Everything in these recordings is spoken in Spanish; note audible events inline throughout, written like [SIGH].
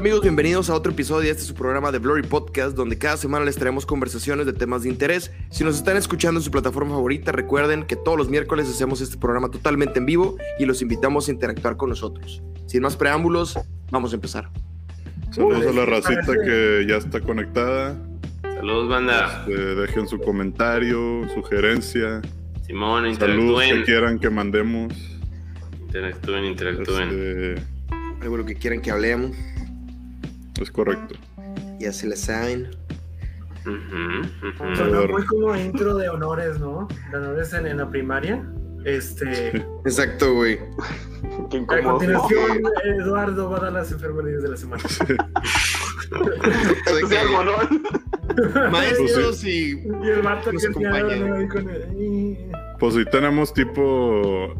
¿Qué tal amigos? Bienvenidos a otro episodio de este su programa de Blurry Podcast, donde cada semana les traemos conversaciones de temas de interés. Si nos están escuchando en su plataforma favorita, recuerden que todos los miércoles hacemos este programa totalmente en vivo y los invitamos a interactuar con nosotros. Sin más preámbulos, vamos a empezar. Saludos a la racita que ya está conectada. Saludos, banda. Este, dejen su comentario, sugerencia. Simón, Saludos que interactúen. quieran que mandemos. Interactúen, interactúen. Este, Algo lo que quieran que hablemos, es correcto. ya se la saben. Ujú, ujú. Sonó muy como intro de honores, ¿no? De honores en, en la primaria. Este, Exacto, güey. A continuación, Eduardo va a dar las enfermedades de la semana. Sí, algo, ¿no? Maestros y... Y el vato que acompaña. Pues si tenemos tipo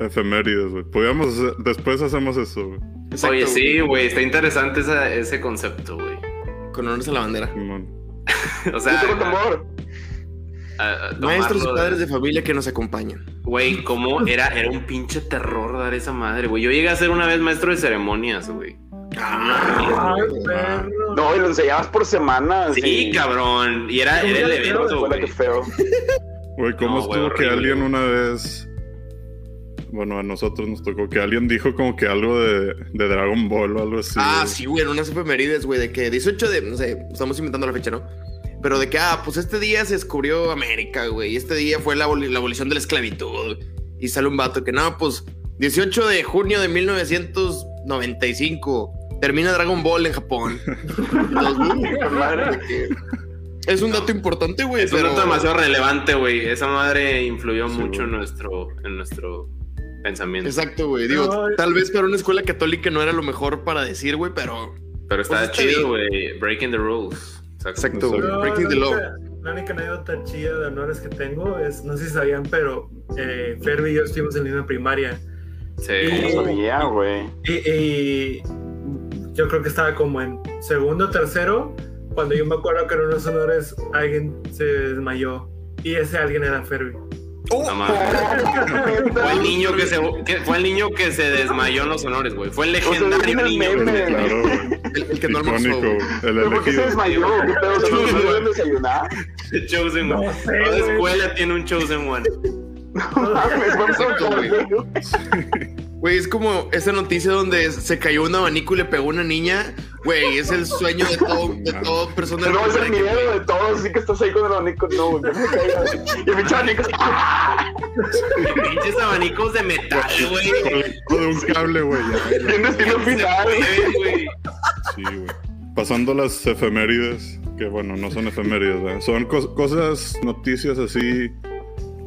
efemérides, güey. Podríamos hacer- después hacemos eso, güey. Exacto, Oye, sí, güey, está interesante esa- ese concepto, güey. Con honores a la bandera. [LAUGHS] O sea, a- a Maestros y padres de familia que nos acompañan. Güey, cómo era, era un pinche terror dar esa madre, güey. Yo llegué a ser una vez maestro de ceremonias, güey. No, y lo enseñabas por semanas. Sí, y- cabrón. Y era, era el evento, güey. qué feo. Güey, ¿cómo No, estuvo que horrible, alguien una vez... Bueno, a nosotros nos tocó que alguien dijo como que algo de, de Dragon Ball o algo así. ah, güey. sí, güey, en unas efemérides, güey, de que 18 de, no sé, estamos inventando la fecha, ¿no? Pero de que, ah, pues este día se descubrió América, güey, y este día fue la, aboli- la abolición de la esclavitud. Y sale un vato que, no, pues 18 de junio de 1995, termina Dragon Ball en Japón. [LAUGHS] Madre. es un dato importante, güey, Es un dato demasiado relevante, güey. Esa madre influyó Sí, mucho en nuestro, en nuestro pensamiento. Exacto, güey, digo, No, tal vez para una escuela católica no era lo mejor para decir, güey, pero... Pero está Pues está chido, güey. Breaking the rules. Exacto, güey, No, breaking the law. La única anécdota chida de honores que tengo es, no sé si sabían, pero eh, Ferby y yo estuvimos en la misma primaria. Sí. No sabía, güey. Y, y yo creo que estaba como en segundo o tercero, cuando yo me acuerdo que en unos honores alguien se desmayó. Y ese alguien era Ferby. Mames. [LAUGHS] Fue el niño que se que- fue el niño que se desmayó en los honores, güey. Fue el legendario niño. meme. güey. Claro, güey. El, el que no almorzó. El ¿Pero por qué se desmayó? ¿Qué pedo? [LAUGHS] ¿Se no desayunar? Chosen No One. sé, Toda escuela tiene un Chosen One. No mames, [LAUGHS] vamos a Exacto, güey. Es como esa noticia donde se cayó un abanico y le pegó a una niña. Güey, es el sueño de todo, de toda persona. de No, es el que- miedo de todos, así que estás ahí con el abanico. No, güey, no me caigas. Y el pinche abanico. Pinches abanicos de metal, güey. Con de un cable, güey. Bien destino final. güey. Sí, güey. Pasando las efemérides, que bueno, no son efemérides, ¿verdad? Son cos- cosas, noticias así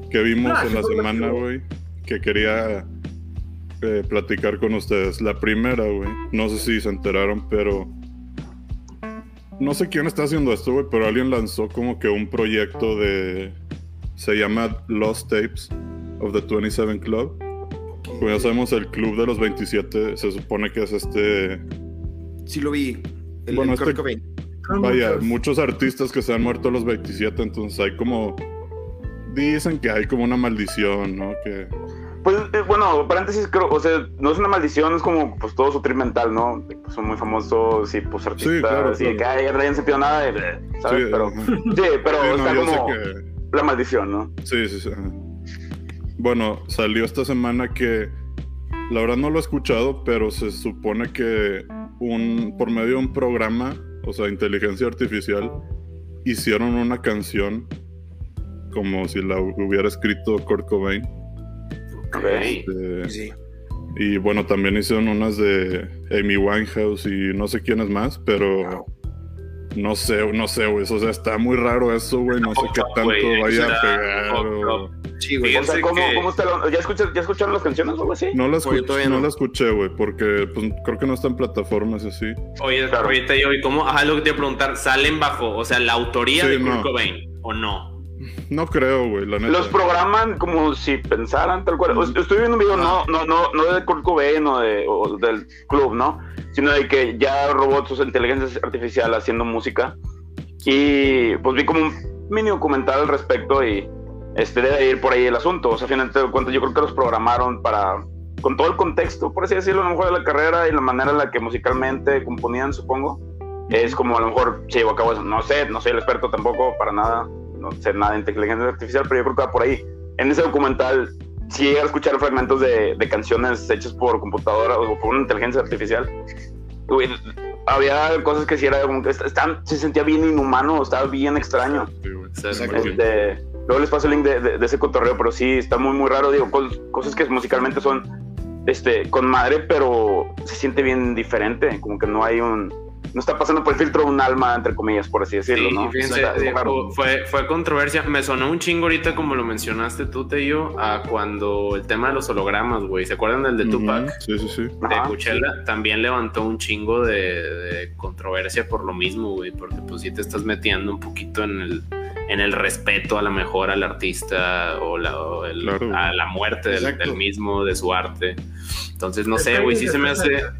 que vimos Ah, en la semana, güey, que quería eh, platicar con ustedes. La primera, güey, no sé si se enteraron, pero no sé quién está haciendo esto, güey, pero alguien lanzó como que un proyecto de... Se llama Lost Tapes of the 27 Club. Como ya sabemos, el club de los 27 se supone que es este Sí lo vi. El, Bueno, el este- Cobain. Son Vaya, muchos. muchos artistas que se han muerto a los 27, entonces hay como... Dicen que hay como una maldición, ¿no? Que... Pues eh, bueno, paréntesis, creo, o sea, no es una maldición, es como pues todo su mental, ¿no? Pues, son muy famosos y pues artistas claro, y claro. que no hayan sentido nada, y, ¿sabes? Sí, pero, ajá. sí, pero Sí, no, está yo sé como que- la maldición, ¿no? Sí, sí, sí. Bueno, salió esta semana que... La verdad no lo he escuchado, pero se supone que un, por medio de un programa, o sea, inteligencia artificial, hicieron una canción como si la hubiera escrito Kurt Cobain. Sí. Y bueno, también hicieron unas de Amy Winehouse y no sé quiénes más, pero no sé, no sé, güey. O sea, está muy raro eso, güey. No sé qué tanto vaya a pegar. o-. Sí, güey. O sea, ¿cómo, que- cómo está lo- ¿Ya, escucharon, ¿Ya escucharon las canciones o algo así? No la, Oye, escuché, no no. la escuché, güey, porque pues, creo que no está en plataformas así. Oye, Claro. ahorita yo, ¿y cómo? Ajá, lo que te iba a preguntar, ¿salen bajo, o sea, la autoría Sí, de Kurt no. Cobain o no? No creo, güey, la neta. Los programan como si pensaran tal cual. Estoy viendo un video, no, no, no, no de Kurt Cobain o, de, o del club, ¿no? Sino de que ya robots o inteligencia artificial haciendo música. Y pues vi como un mini documental al respecto y este debe ir por ahí el asunto. O sea, a final de cuentas, yo creo que los programaron para con todo el contexto, por así decirlo, a lo mejor de la carrera y la manera en la que musicalmente componían, supongo, es como a lo mejor se llevó a cabo eso. No sé, no soy el experto tampoco para nada, no sé nada de inteligencia artificial, pero yo creo que va por ahí. En ese documental, si llega a escuchar fragmentos de, de canciones hechas por computadora o por una inteligencia artificial, güey, había cosas que sí era como que está- se sentía bien inhumano, estaba bien extraño. Este, luego les paso el link de, de- de ese cotorreo, pero sí, está muy, muy raro. Digo, cos- cosas que musicalmente son este, con madre, pero se siente bien diferente. Como que no hay un. No está pasando por el filtro un alma, entre comillas, por así decirlo, Sí, ¿no? fíjense, fue, fue controversia. Me sonó un chingo ahorita, como lo mencionaste tú, Teyo, a cuando el tema de los hologramas, güey. ¿Se acuerdan del de Tupac? Sí, sí, sí. de Ajá, Coachella también levantó un chingo de, de controversia por lo mismo, güey, porque pues sí te estás metiendo un poquito en el, en el respeto a la mejor al artista o, la, o el- Claro. a la muerte del, mismo, de su arte. Entonces, no sé, güey, sí se me hace... cerca.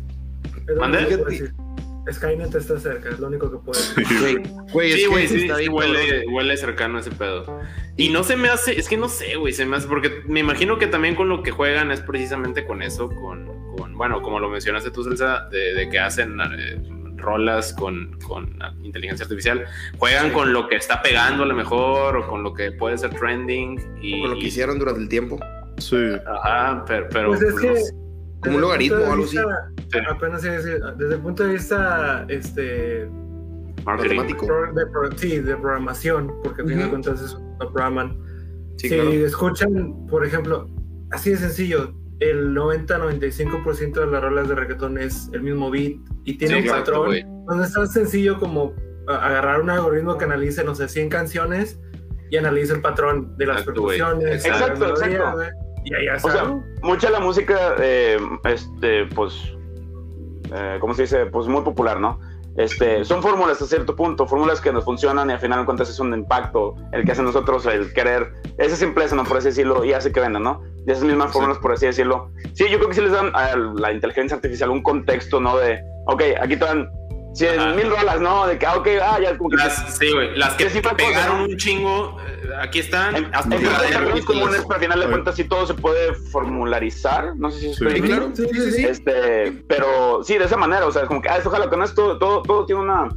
Skynet está cerca, es lo único que puedo decir. Sí, Güey, Sí, que güey, sí, está sí huele, huele cercano ese pedo. Y no se me hace, es que no sé, güey, se me hace, porque me imagino que también con lo que juegan es precisamente con eso, con, con bueno, como lo mencionaste tú, Celsa, de, de que hacen eh, rolas con, con inteligencia artificial, juegan con lo que está pegando a lo mejor, o con lo que puede ser trending, y... Con lo que hicieron durante el tiempo. Sí. Ajá, pero... pero Pues es que. Como un logaritmo de o algo así. vista-. Apenas desde el punto de vista este. Matemático. de, pro- sí, de programación, porque al final de cuentas es- lo programan. Sí, si claro. escuchan, por ejemplo, así de sencillo, el 90-95% de las rolas de reggaetón es el mismo beat y tiene Sí, un patrón. güey. No es tan sencillo como agarrar un algoritmo que analice, no sé, 100 canciones y analice el patrón de las Exacto, percusiones, de Exacto, exacto. güey, Y O sea, mucha de la música, eh, este, pues, eh, ¿cómo se dice? Pues muy popular, ¿no? Este, son fórmulas a cierto punto, fórmulas que nos funcionan y al final de cuentas es un impacto el que hace nosotros el querer, esa simpleza, ¿no? Por así decirlo, y hace que vendan, ¿no? Y esas mismas fórmulas, por así decirlo. Sí, yo creo que sí les dan a la inteligencia artificial un contexto, ¿no? De, ok, aquí te dan 100 Ajá. mil rolas, ¿no? De que, ah, ok, ah, ya, como que... Las, sí, güey, las que Que cosa, pegaron ¿no? un chingo, eh, aquí están. En, hazte en términos comunes, pero al final de cuentas sí todo se puede formularizar. No sé si estoy Sí, claro. Sí, sí, sí. Este, pero sí, de esa manera, o sea, como que, ah, esto ojalá con esto, todo, todo tiene una,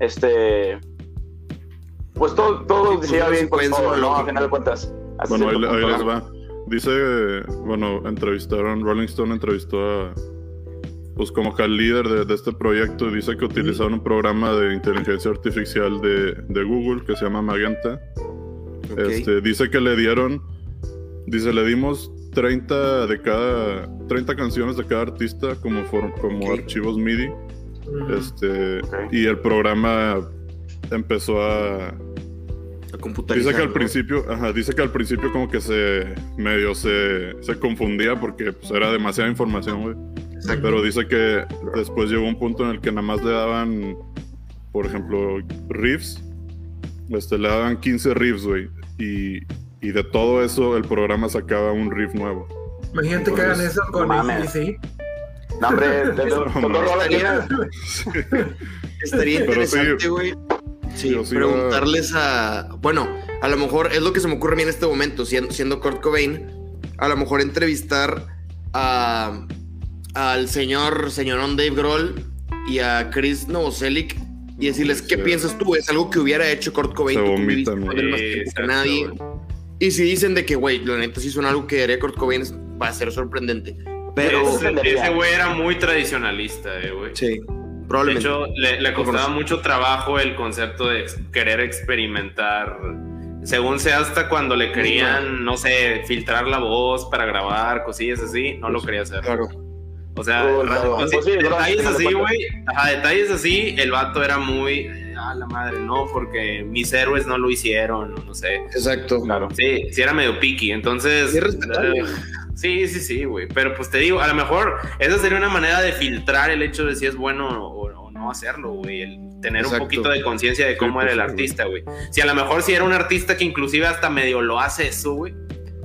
este, pues todo, todo Sí, se lleva bien con todo, ¿no? lógica. A final de cuentas. hasta Bueno, ahí punto. les va. Dice, bueno, entrevistaron, Rolling Stone entrevistó a, pues como que al líder de, de este proyecto, dice que utilizaron un programa de inteligencia artificial de, de Google que se llama Magenta. Este, dice que le dieron, dice, le dimos 30 de cada, 30 canciones de cada artista como, for- como archivos MIDI. Este, y el programa empezó a, A computarizar, Dice que al ¿no? principio, ajá, dice que al principio como que se medio se, se confundía porque pues, era demasiada información, güey. Exacto. Pero dice que después llegó un punto en el que nada más le daban, por ejemplo, riffs. Este, le daban 15 riffs, güey. Y, y de todo eso el programa sacaba un riff nuevo. Imagínate que hagan eso con Mames. ACDC. No, hombre, de, [LAUGHS] de- llenas. [LAUGHS] Estaría sí, interesante, güey. Sí, sí preguntarles a. Bueno, a lo mejor es lo que se me ocurre a mí en este momento, siendo, siendo Kurt Cobain. A lo mejor entrevistar a al señor, señorón Dave Grohl y a Chris Novoselic y decirles, ¿qué Sí. piensas tú? Es algo que hubiera hecho Kurt Cobain. Se que vomitan, él más Sí, que nadie. Y si dicen de que, güey, la neta sí son algo que haría Kurt Cobain, va a ser sorprendente. Pero, ese, güey era muy tradicionalista, eh, güey. De hecho, le, le costaba mucho trabajo el concepto de querer experimentar. Según sea hasta cuando le querían, no sé, filtrar la voz para grabar, cosillas así, no lo quería hacer. claro. O sea, Oh, pues detalles así, güey. Ajá, detalles así, el vato era muy. eh, A la madre, no, porque mis héroes no lo hicieron, no sé. Exacto. Claro. Sí, sí era medio picky, entonces... Y es respetable. eh, sí, sí, sí, güey. Pero pues te digo, a lo mejor esa sería una manera de filtrar el hecho de si es bueno o, o no hacerlo, güey. El tener Exacto. un poquito de conciencia de cómo Sí, era pues, el sí, artista, güey. Si a lo mejor si era un artista que inclusive hasta medio lo hace eso, güey.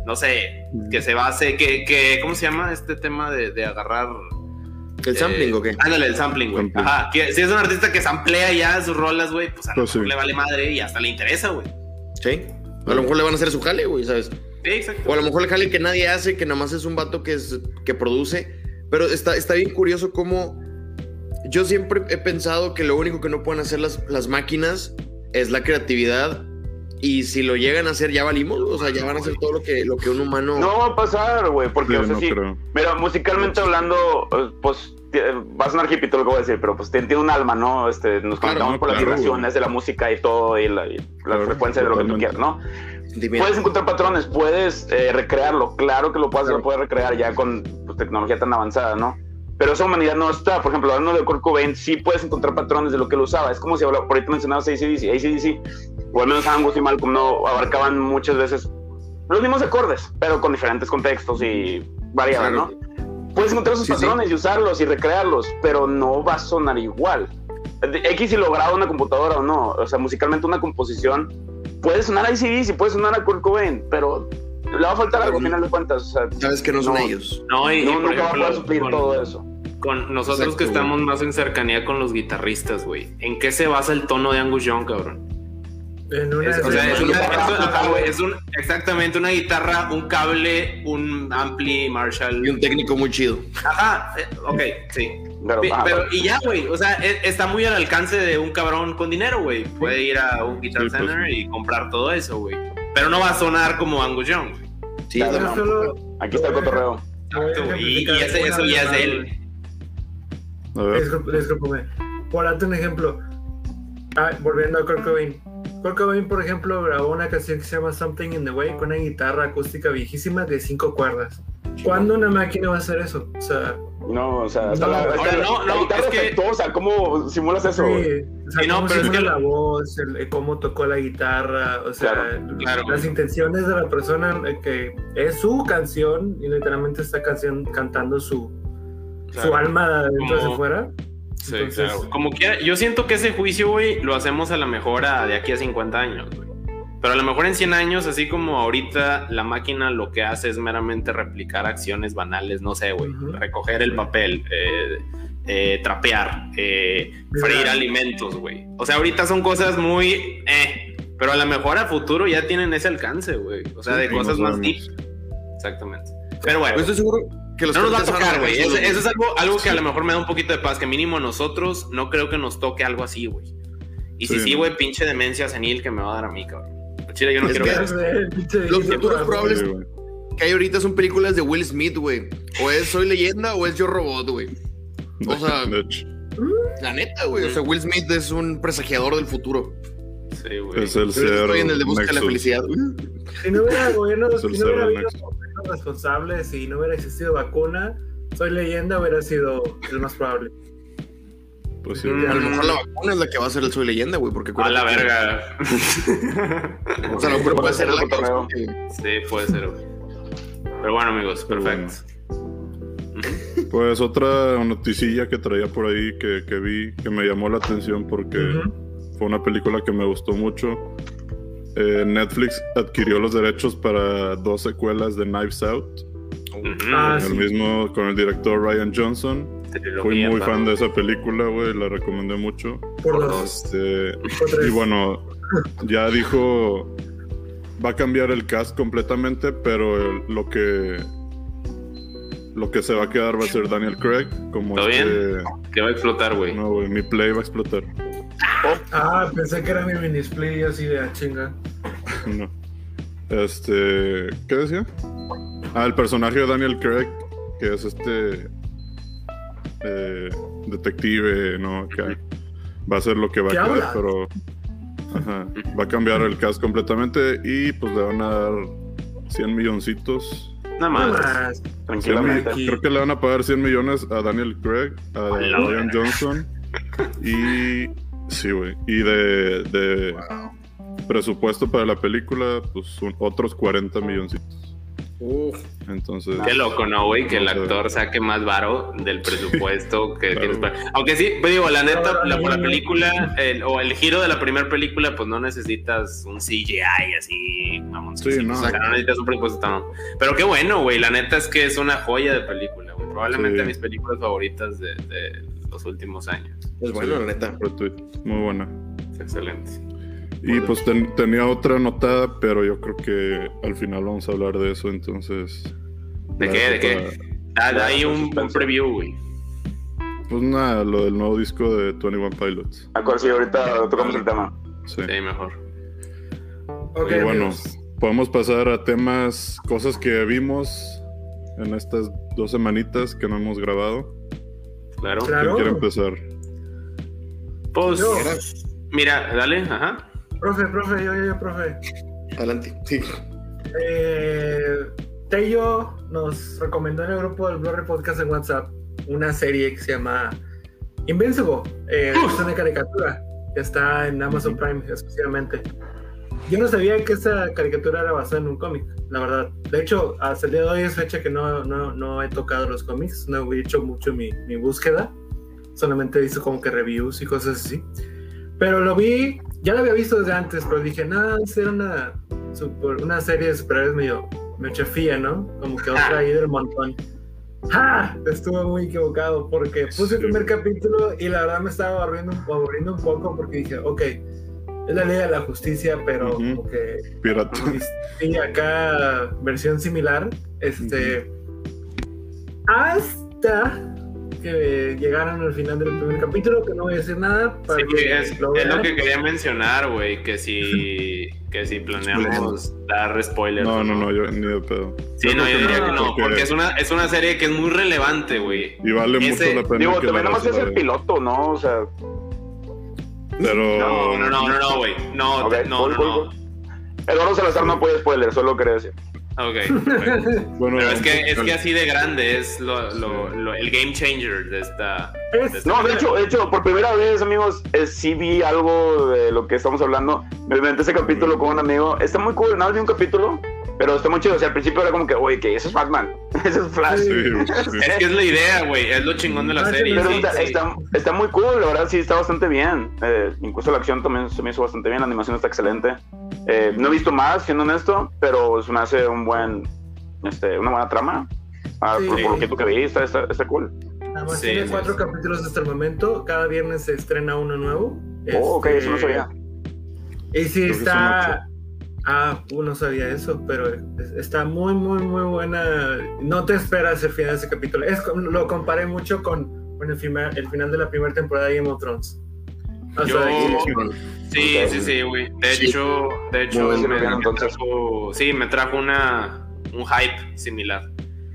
No sé, que se base, que, que ¿cómo se llama este tema de, de agarrar... ¿El sampling eh, o qué? Ándale, el sampling, güey. Ajá, que si es un artista que samplea ya sus rolas, güey, pues a lo Pues mejor sí. le vale madre y hasta le interesa, güey. Sí. A lo mejor le van a hacer su jale, güey, ¿sabes? O a lo mejor el jale que nadie hace, que nada más es un vato que, que produce. Pero está, está bien curioso cómo yo siempre he pensado que lo único que no pueden hacer las, las máquinas es la creatividad. Y si lo llegan a hacer, ya valimos. O sea, ya van a hacer todo lo que, lo que un humano. No va a pasar, güey, porque, Sí, o sea, no sí. creo. Mira, musicalmente hablando, eh, pues va a sonar hippie todo lo que voy a decir, pero pues tiene un alma, ¿no? Este, nos Claro, conectamos no, por las vibraciones de la música y todo, y la, y la Claro, frecuencia de lo que tú quieras, ¿no? Puedes encontrar patrones, puedes eh, recrearlo, claro que lo puedes, Claro. lo puedes recrear ya con pues, tecnología tan avanzada, ¿no? Pero esa humanidad no está, por ejemplo, hablando de Kurt Cobain, sí puedes encontrar patrones de lo que él usaba. Es como si habla- por ahí te mencionabas ACDC, ACDC, o al menos Angus y Malcolm no abarcaban muchas veces los mismos acordes, pero con diferentes contextos y variaban, Claro. ¿no? Puedes encontrar esos Sí, sí. patrones y usarlos y recrearlos, pero no va a sonar igual. X si lo graba una computadora o no, o sea, musicalmente una composición puede sonar a ACDC, puede sonar a Kurt Cobain, pero le va a faltar algo al final de cuentas. O sea, Sabes que no son No. ellos. No, y, y no, por nunca va a ejemplo, poder suplir con- todo eso. Con nosotros Exacto, que güey. estamos más en cercanía con los guitarristas, güey. ¿En qué se basa el tono de Angus Young, cabrón? Es, un, exactamente una guitarra, un cable, un ampli Marshall. Y un técnico muy chido. Ajá, eh, ok, sí. Pero, Pero, y ya, güey, o sea, e- está muy al alcance de un cabrón con dinero, güey. Puede ir a un Guitar Sí, pues, Center y comprar todo eso, güey. Pero no va a sonar como Angus Young. güey. Sí, Claro, no. solo aquí está el cotorreo. Exacto. Y, y ese- eso ya es de él. Discúlpame. Por darte un ejemplo. Ah, volviendo a Kurt Cobain. Kurt Cobain, por ejemplo, grabó una canción que se llama Something in the Way con una guitarra acústica viejísima de cinco cuerdas. ¿Cuándo una máquina va a hacer eso? O sea, No, o sea, hasta No, la, ahora la- no, la no, guitarra es que- efectuosa, ¿cómo simulas eso? sí, o sea Sí, no, cómo pero es que- la voz, el- cómo tocó la guitarra, o sea, Claro, claro. las intenciones de la persona eh, que es su canción y literalmente está canción cantando su, su Claro. alma de adentro hacia afuera. Sí, Entonces- claro. Como quiera, yo siento que ese juicio, güey, lo hacemos a lo mejor a- de aquí a 50 años, güey. Pero a lo mejor en 100 años, así como ahorita la máquina lo que hace es meramente replicar acciones banales, no sé, güey. Ujú. Recoger el papel, eh, eh, trapear, eh, freír alimentos, güey. O sea, ahorita son cosas muy... Eh, pero a lo mejor a futuro ya tienen ese alcance, güey. O sea, de Sí, cosas no más deep. Exactamente. Pero bueno. Yo estoy seguro que los No nos va a tocar, güey. Eso, es algo, algo que a lo mejor me da un poquito de paz, que mínimo nosotros no creo que nos toque algo así, güey. Y si Sí, no. güey, pinche demencia senil que me va a dar a mí, cabrón. Chile, yo no Es quiero que- ver eso. Los futuros probables- que hay ahorita son películas de Will Smith, güey. O es Soy Leyenda o es Yo Robot, güey. O sea- La neta, güey. O sea, Will Smith es un presagiador del futuro. Sí, güey. es el ser estoy en el de busca de la felicidad. Si no hubiera [LAUGHS] gobiernos, Es si el no hubiera cero habido responsables, si no hubiera existido vacuna, soy leyenda, hubiera sido el más probable. Pues sí, Mm. A lo mejor la vacuna es la que va a ser el Soy Leyenda, güey. Porque A la que- verga. O sea, lo puede ser la que- sí, puede ser, güey. Pero bueno, amigos, Pero perfecto. Pues otra noticilla que traía por ahí que, que vi que me llamó la atención porque fue una película que me gustó mucho. Eh, Netflix adquirió los derechos para dos secuelas de Knives Out. Ah, el sí. mismo con el director Ryan Johnson. Fui muy fan de esa película, güey, la recomendé mucho. Por dos, Este, y bueno, ya dijo, va a cambiar el cast completamente, pero el- lo que lo que se va a quedar va a ser Daniel Craig como ¿Todo este, Que va a explotar, güey. no, güey, mi play va a explotar. Ah, pensé que era mi mini split y así de ah, chinga. [LAUGHS] No. Este, ¿qué decía? Ah, el personaje de Daniel Craig, que es este eh, detective, ¿no? Que va a ser lo que va a ¿Qué quedar, habla? pero ajá, va a cambiar el cast completamente y pues le van a dar 100 milloncitos. Nada Nada más. más. 100 mi- Tranquilamente. Creo que le van a pagar 100 millones a Daniel Craig, a Ryan. Johnson [LAUGHS] y sí, güey, y de, de presupuesto para la película, pues un- otros 40 milloncitos. Uf, Entonces, Qué loco, ¿no, güey? Que el actor saque más varo del presupuesto [LAUGHS] que Claro. tienes para... Aunque sí, pues digo, la neta, la, la película, el- o el giro de la primera película, pues no necesitas un CGI así, mamoncísimo. Sí, no. O sea, no necesitas un presupuesto tan... Pero qué bueno, güey, la neta es que es una joya de película, güey. Probablemente Sí. mis películas favoritas de, de los últimos años. es bueno, la neta. retweet, muy buena. Es excelente. Y pues ten- tenía otra anotada, pero yo creo que al final vamos a hablar de eso, entonces. ¿De qué? ¿De qué? Da, da ahí un, un preview, güey. Pues nada, lo del nuevo disco de 21 Pilots. Acuerdo, sí, ahorita tocamos el tema. Sí. Sí, mejor. Ok, y bueno, amigos. podemos pasar a temas, cosas que vimos en estas dos semanitas que no hemos grabado. Claro. Claro. ¿Quién quiere empezar? Pues, Yo. mira, dale, ajá. Profe, profe, yo, yo, yo, profe. Adelante. Sí. Eh, Tello nos recomendó en el grupo del Blurry Podcast en WhatsApp una serie que se llama Invincible. Eh, es una caricatura que está en Amazon Prime exclusivamente. Yo no sabía que esa caricatura era basada en un cómic, la verdad. De hecho, hasta el día de hoy es fecha que no, no, no he tocado los cómics, no he hecho mucho mi, mi búsqueda. Solamente visto como que reviews y cosas así. Pero lo vi, ya lo había visto desde antes, pero dije, nada, era una, super- una serie de superhéroes medio, medio chafía, ¿no? Como que otra ahí del montón. ¡Ah! Estuve muy equivocado porque puse el primer capítulo y la verdad me estaba aburriendo, aburriendo un poco porque dije, ok, es la ley de la justicia, pero Ujú. como que Pirata. y acá versión similar. Este. Hasta que llegaron al final del primer capítulo, que no voy a decir nada. Para Sí, que es, lo es lo que quería mencionar, güey, que si, [LAUGHS] que si planeamos dar spoilers. No, no, no, yo ni de pedo. Sí, Yo no, yo diría que no, porque- porque es una, es una serie que es muy relevante, güey. Y vale Ese- mucho la pena Digo, que también nomás es el piloto, ¿no? O sea, Pero. No, no, no, no, no, güey. No, Ok, no, cool, no, no. cool. Eduardo Salazar no apoya spoiler, solo quería decir. Ok. [LAUGHS] Bueno, Pero es que, es que así de grande es lo, lo, lo- el game changer de esta. Es- de esta No, de hecho, de hecho, por primera vez, amigos, eh, sí vi algo de lo que estamos hablando. Me inventé ese capítulo con un amigo. Está muy cool, nada más vi un capítulo, pero está muy chido. O sea, al principio era como que, oye, que ese es Batman, [LAUGHS] ese es Flash. Sí, sí. Es que es la idea, güey. Es lo chingón de la serie. Pero sí, está, sí. está, está muy cool, la verdad sí está bastante bien. Eh, incluso la acción también se me hizo bastante bien, la animación está excelente. Eh, no he visto más, siendo honesto, pero se me hace un buen, este, una buena trama. Ah, Sí. por, por lo que tú que vi, está, está, está cool. Nada más Sí, tiene sí, cuatro capítulos hasta el momento. Cada viernes se estrena uno nuevo. Oh, ok, Este, eso no sabía. Y sí está. Ah, uh, no sabía eso, pero es- está muy, muy, muy buena. No te esperas el final de ese capítulo. Es, como- lo comparé mucho con, con el, final, el final de la primera temporada de Game of Thrones. O Yo- sea, Sí, sí, sí, güey. De Sí. hecho, de hecho, me, trajo, sí, me trajo una, un hype similar.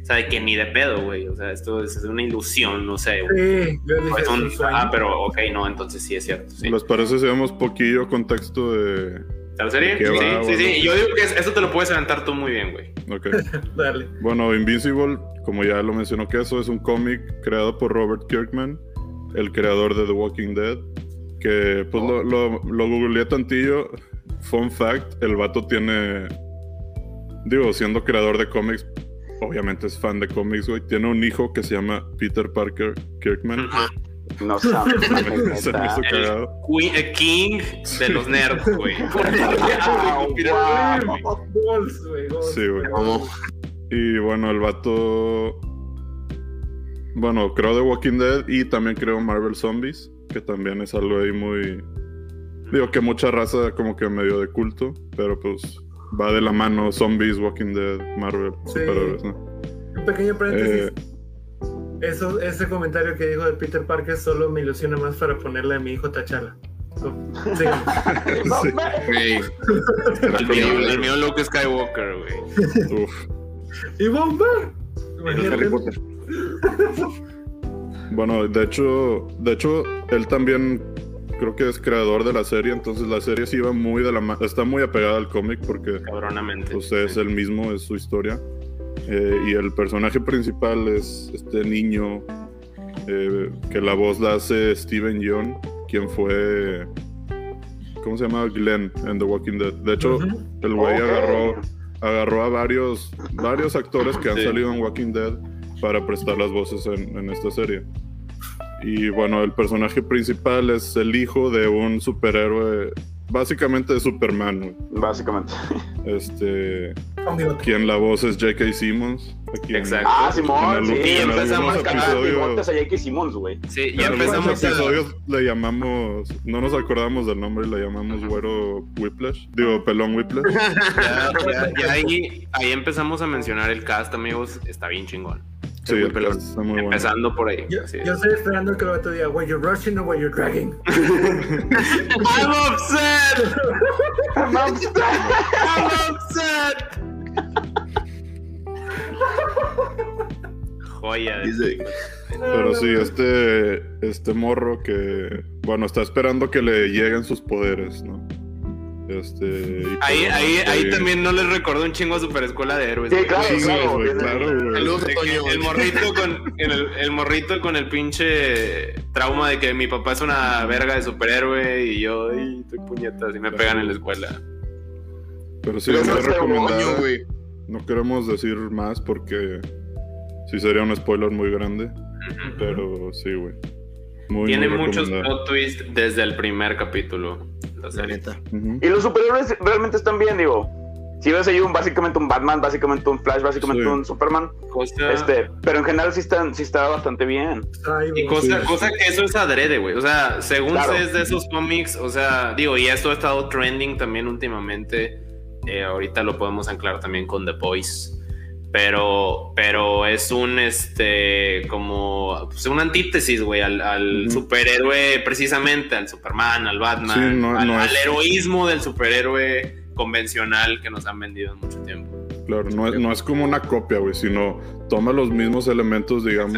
O sea, de que ni de pedo, güey. O sea, esto es una ilusión, no sé, güey. sí, yo dije, No es es un- un sueño. ah, pero ok, no, entonces sí es cierto. Sí. ¿Les parece si damos poquillo contexto de. ¿Qué Sí, va, sí, sí. bueno? Yo digo que es- eso te lo puedes aventar tú muy bien, güey. Ok. [LAUGHS] Dale. Bueno, Invincible, como ya lo mencionó que eso es un cómic creado por Robert Kirkman, el creador de The Walking Dead, que pues lo, lo, lo googleé tantillo. Fun fact, el vato tiene, digo, siendo creador de cómics, obviamente es fan de cómics, güey, tiene un hijo que se llama Peter Parker Kirkman. No sabes. [LAUGHS] Se me hizo cagado. Queen- eh, King de los nerds, güey. Ah, wow. Sí, güey. Vamos. Y bueno, el vato. Bueno, creo The Walking Dead y también creo Marvel Zombies, que también es algo ahí muy. Digo que mucha raza como que medio de culto, pero pues va de la mano Zombies, Walking Dead, Marvel, Sí. superhéroes, ¿no? Un pequeño paréntesis. Eh, Eso, ese comentario que dijo de Peter Parker solo me ilusiona más para ponerle a mi hijo Tachala. Sí. [LAUGHS] No, Sí. me- Güey, [LAUGHS] El mío, el mío Luke Skywalker, güey. uf. ¡Y bomba! Harry Imagínate. Potter. [LAUGHS] Bueno, de hecho, de hecho, él también creo que es creador de la serie, entonces la serie sí va muy de la está muy apegada al cómic porque Cabronamente. pues es el mismo, es su historia. Eh, y el personaje principal es este niño eh, que la voz la hace Steven Yeun, quien fue, ¿cómo se llama? Glenn en The Walking Dead. De hecho, el güey agarró, agarró a varios, varios actores que han Sí. salido en Walking Dead para prestar las voces en, en esta serie. Y bueno, el personaje principal es el hijo de un superhéroe, básicamente de Superman, güey. Básicamente. Este, quien la voz es J.K. Simmons. Aquí en- Exacto. Ah, en Simón, el- sí. en empezamos a episodios- a Jackie Simmons, güey. Sí, ya en empezamos a... episodios le llamamos, no nos acordamos del nombre, le llamamos güero Whiplash, digo pelón Whiplash. Ya, ya- ya ahí, ahí empezamos a mencionar el cast, amigos. Está bien chingón. Sí, muy pelón. está muy bueno. Empezando por ahí. Yo, yo es. estoy esperando que el vato diga, were you rushing or were you dragging? [LAUGHS] I'm upset. I'm upset. Joya. de Dice- película. Pero sí, este, este morro que, bueno, está esperando que le lleguen sus poderes, ¿no? Este, y Ahí, ahí, está ahí también no les recordó un chingo a Super Escuela de Héroes. Sí, güey. claro, Sí, claro. güey, claro. Saludos Toño. el morrito con el, el morrito con el pinche trauma de que mi papá es una verga de superhéroe y yo ay, estoy puñetas y me pegan en la escuela. Pero sí, coño, güey. No queremos decir más porque sí sería un spoiler muy grande, pero sí, güey. Muy, Tiene muy muchos plot twists desde el primer capítulo. la La. Y los superhéroes realmente están bien, digo. Si ves ahí un, básicamente un Batman, básicamente un Flash, básicamente Sí. un Superman. Cosa, Este, pero en general sí, están, sí está bastante bien. Ay, y cosa, Sí, cosa sí. que eso es adrede, güey. O sea, según Claro. sé de esos cómics, o sea, digo, y esto ha estado trending también últimamente. eh, ahorita lo podemos anclar también con The Boys. Pero, pero es un este como pues, una antítesis, güey, al, superhéroe, precisamente, al Superman, al Batman, Sí, no- al, no al es- heroísmo del superhéroe convencional que nos han vendido en mucho tiempo. Claro, no es, no es como una copia, güey, sino toma los mismos elementos, digamos,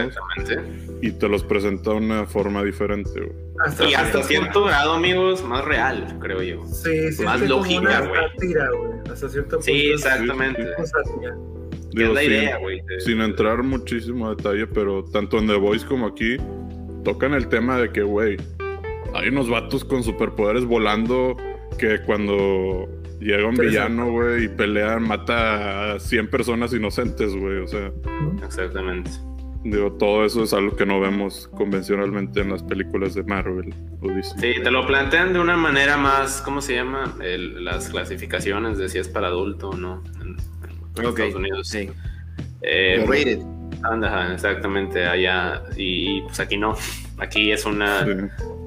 y te los presenta de una forma diferente, güey. Hasta Y hasta cierto grado, amigos, más real, creo yo. Sí, sí, más lógica, güey. Hasta cierto punto. Sí, exactamente. Digo, es la sin- idea, güey. de- sin entrar muchísimo a detalle, pero tanto en The Voice como aquí tocan el tema de que, güey, hay unos vatos con superpoderes volando que cuando llega un villano, güey, y pelea, mata a 100 personas inocentes, güey. O sea, Exactamente. digo, todo eso es algo que no vemos convencionalmente en las películas de Marvel o. Sí, te lo plantean de una manera más, ¿cómo se llama? El- las clasificaciones de si es para adulto o no en, en Ok, Estados Unidos. Sí. Eh, Rated. anda, exactamente, allá. Y, y, pues aquí no. Aquí es una, Sí.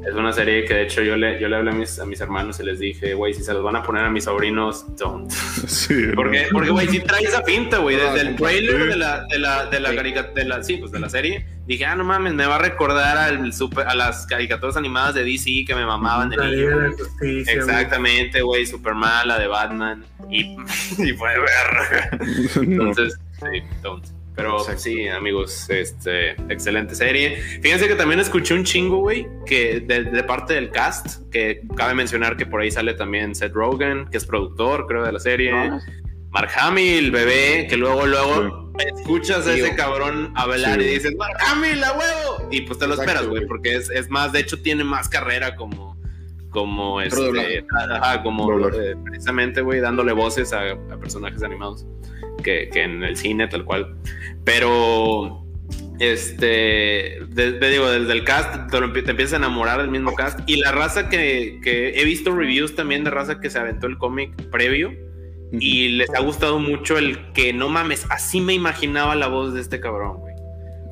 es una serie que de hecho yo le, yo le hablé a mis, a mis hermanos y les dije, güey, si se los van a poner a mis sobrinos, don't. Sí, [LAUGHS] Porque, ¿no? porque, güey, sí trae esa pinta, güey. Desde el trailer Sí. de la, de la, de la, Sí. carica- de la, sí, pues de la serie, dije, ah, no mames, me va a recordar al super, a las caricaturas animadas de DC que me mamaban de La niño. De Justicia. Exactamente, güey, Superman, la de Batman. Y, [LAUGHS] y fue. [LAUGHS] No. Entonces, sí, don't. Pero Exacto. sí, amigos, este, excelente serie. Fíjense que también escuché un chingo, güey, que de, de parte del cast, que cabe mencionar que por ahí sale también Seth Rogen, que es productor, creo, de la serie. ¿no? Mark Hamill, bebé, que luego, luego escuchas a Tío. ese cabrón hablar Sí. y dices, Mark Hamill, a huevo. Y pues te lo Exacto, esperas, güey, porque es, es más, de hecho, tiene más carrera como, como este, ajá, como eh, precisamente, güey, dándole voces a, a personajes animados que, que en el cine, tal cual. Pero, este, de- de- digo, desde el cast te, te empiezas a enamorar del mismo cast. Y la raza que, que he visto reviews también de raza que se aventó el cómic previo y les ha gustado mucho el que no mames, así me imaginaba la voz de este cabrón, güey.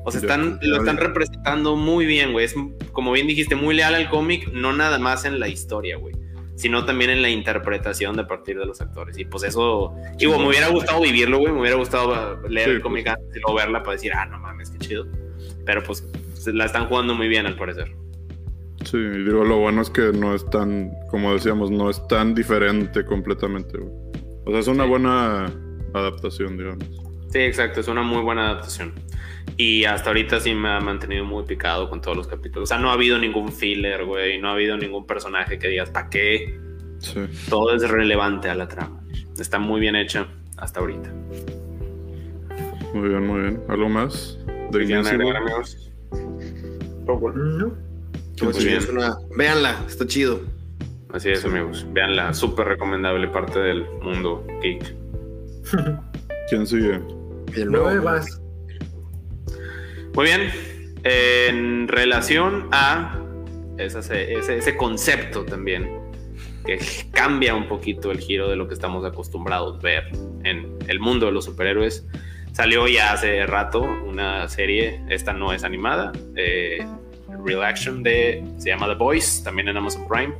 O sea, están, lo están representando muy bien, güey. Es, como bien dijiste, muy leal al cómic, no nada más en la historia, güey, sino también en la interpretación de partir de los actores. Y pues eso, digo, me hubiera gustado vivirlo, güey, me hubiera gustado leer Sí, el cómic pues. antes y luego verla para decir, ah, no mames, qué chido. Pero pues la están jugando muy bien al parecer. Sí, digo, lo bueno es que no es tan, como decíamos, no es tan diferente completamente, güey. O sea, es una Sí. buena adaptación, digamos. Sí, exacto, es una muy buena adaptación. Y hasta ahorita sí me ha mantenido muy picado con todos los capítulos. O sea, no ha habido ningún filler, güey. No ha habido ningún personaje que digas, ¿para qué? Sí. Todo es relevante a la trama. Está muy bien hecha hasta ahorita. Muy bien, muy bien. ¿Algo más? De ¿Qué quieren Invincible? No. Bien. es una- Véanla, está chido. Así es, amigos. Veanla, súper recomendable parte del mundo geek. [LAUGHS] ¿Quién sigue? El No nuevo- bebas. Muy bien. En relación a ese, ese, ese concepto también, que cambia un poquito el giro de lo que estamos acostumbrados a ver en el mundo de los superhéroes, Salió ya hace rato una serie, esta no es animada, eh, Real Action de, se llama The Boys, también en Amazon Prime.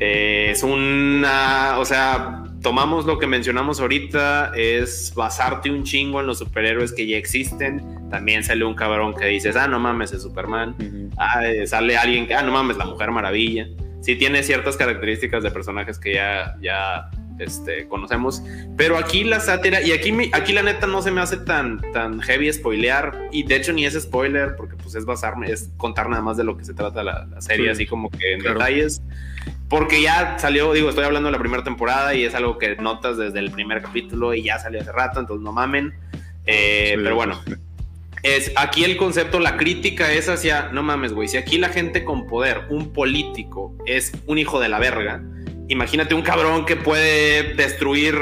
Eh, es una, o sea, tomamos lo que mencionamos ahorita, es basarte un chingo en los superhéroes que ya existen. También sale un cabrón que dices, ah, no mames, es Superman. Ah, eh, sale alguien que, ah, no mames, la Mujer Maravilla. Sí tiene ciertas características de personajes que ya, ya este, conocemos. Pero aquí la sátira, y aquí, aquí la neta no se me hace tan, tan heavy spoilear, y de hecho ni es spoiler, porque pues es basarme, es contar nada más de lo que se trata la, la serie, Sí, así como que en claro. detalles. Porque ya salió, digo, estoy hablando de la primera temporada y es algo que notas desde el primer capítulo y ya salió hace rato, entonces no mamen. Eh, Sí, pero bueno, sí. es aquí el concepto, la crítica es hacia, no mames, güey, si aquí la gente con poder, un político, es un hijo de la verga, imagínate un cabrón que puede destruir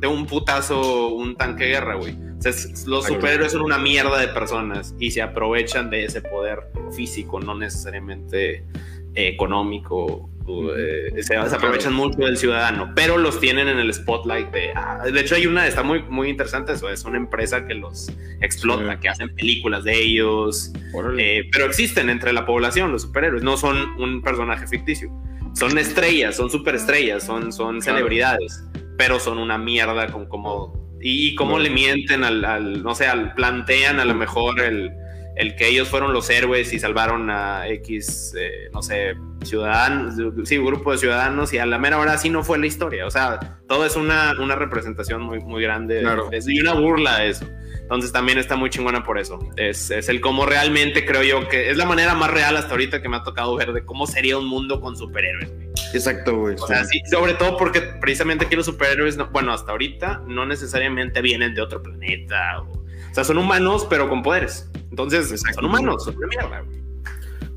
de un putazo un tanque de guerra, güey. O sea, los superhéroes son una mierda de personas y se aprovechan de ese poder físico, no necesariamente económico. eh, se, se aprovechan mucho del ciudadano, pero los tienen en el spotlight de... ah, de hecho, hay una, está muy, muy interesante eso, es una empresa que los explota, Sí. que hacen películas de ellos, eh, pero existen entre la población los superhéroes, no son un personaje ficticio. Son estrellas, son superestrellas, son, son Claro. celebridades, pero son una mierda como... como y, y cómo Bueno. le mienten al, al- no sé, al, plantean a lo mejor el, el que ellos fueron los héroes y salvaron a X, eh, no sé, ciudadanos, sí, grupo de ciudadanos y a la mera hora así no fue la historia. O sea, todo es una, una representación muy, muy grande Claro. de eso y una burla a eso. Entonces también está muy chingona por eso. Es, es el cómo realmente creo yo que es la manera más real hasta ahorita que me ha tocado ver de cómo sería un mundo con superhéroes. güey. Exacto, güey. O sea, sí, sobre todo porque precisamente aquí los superhéroes, no- bueno, hasta ahorita no necesariamente vienen de otro planeta. O sea, son humanos, pero con poderes. Entonces, Exacto. son humanos, son una mierda. güey.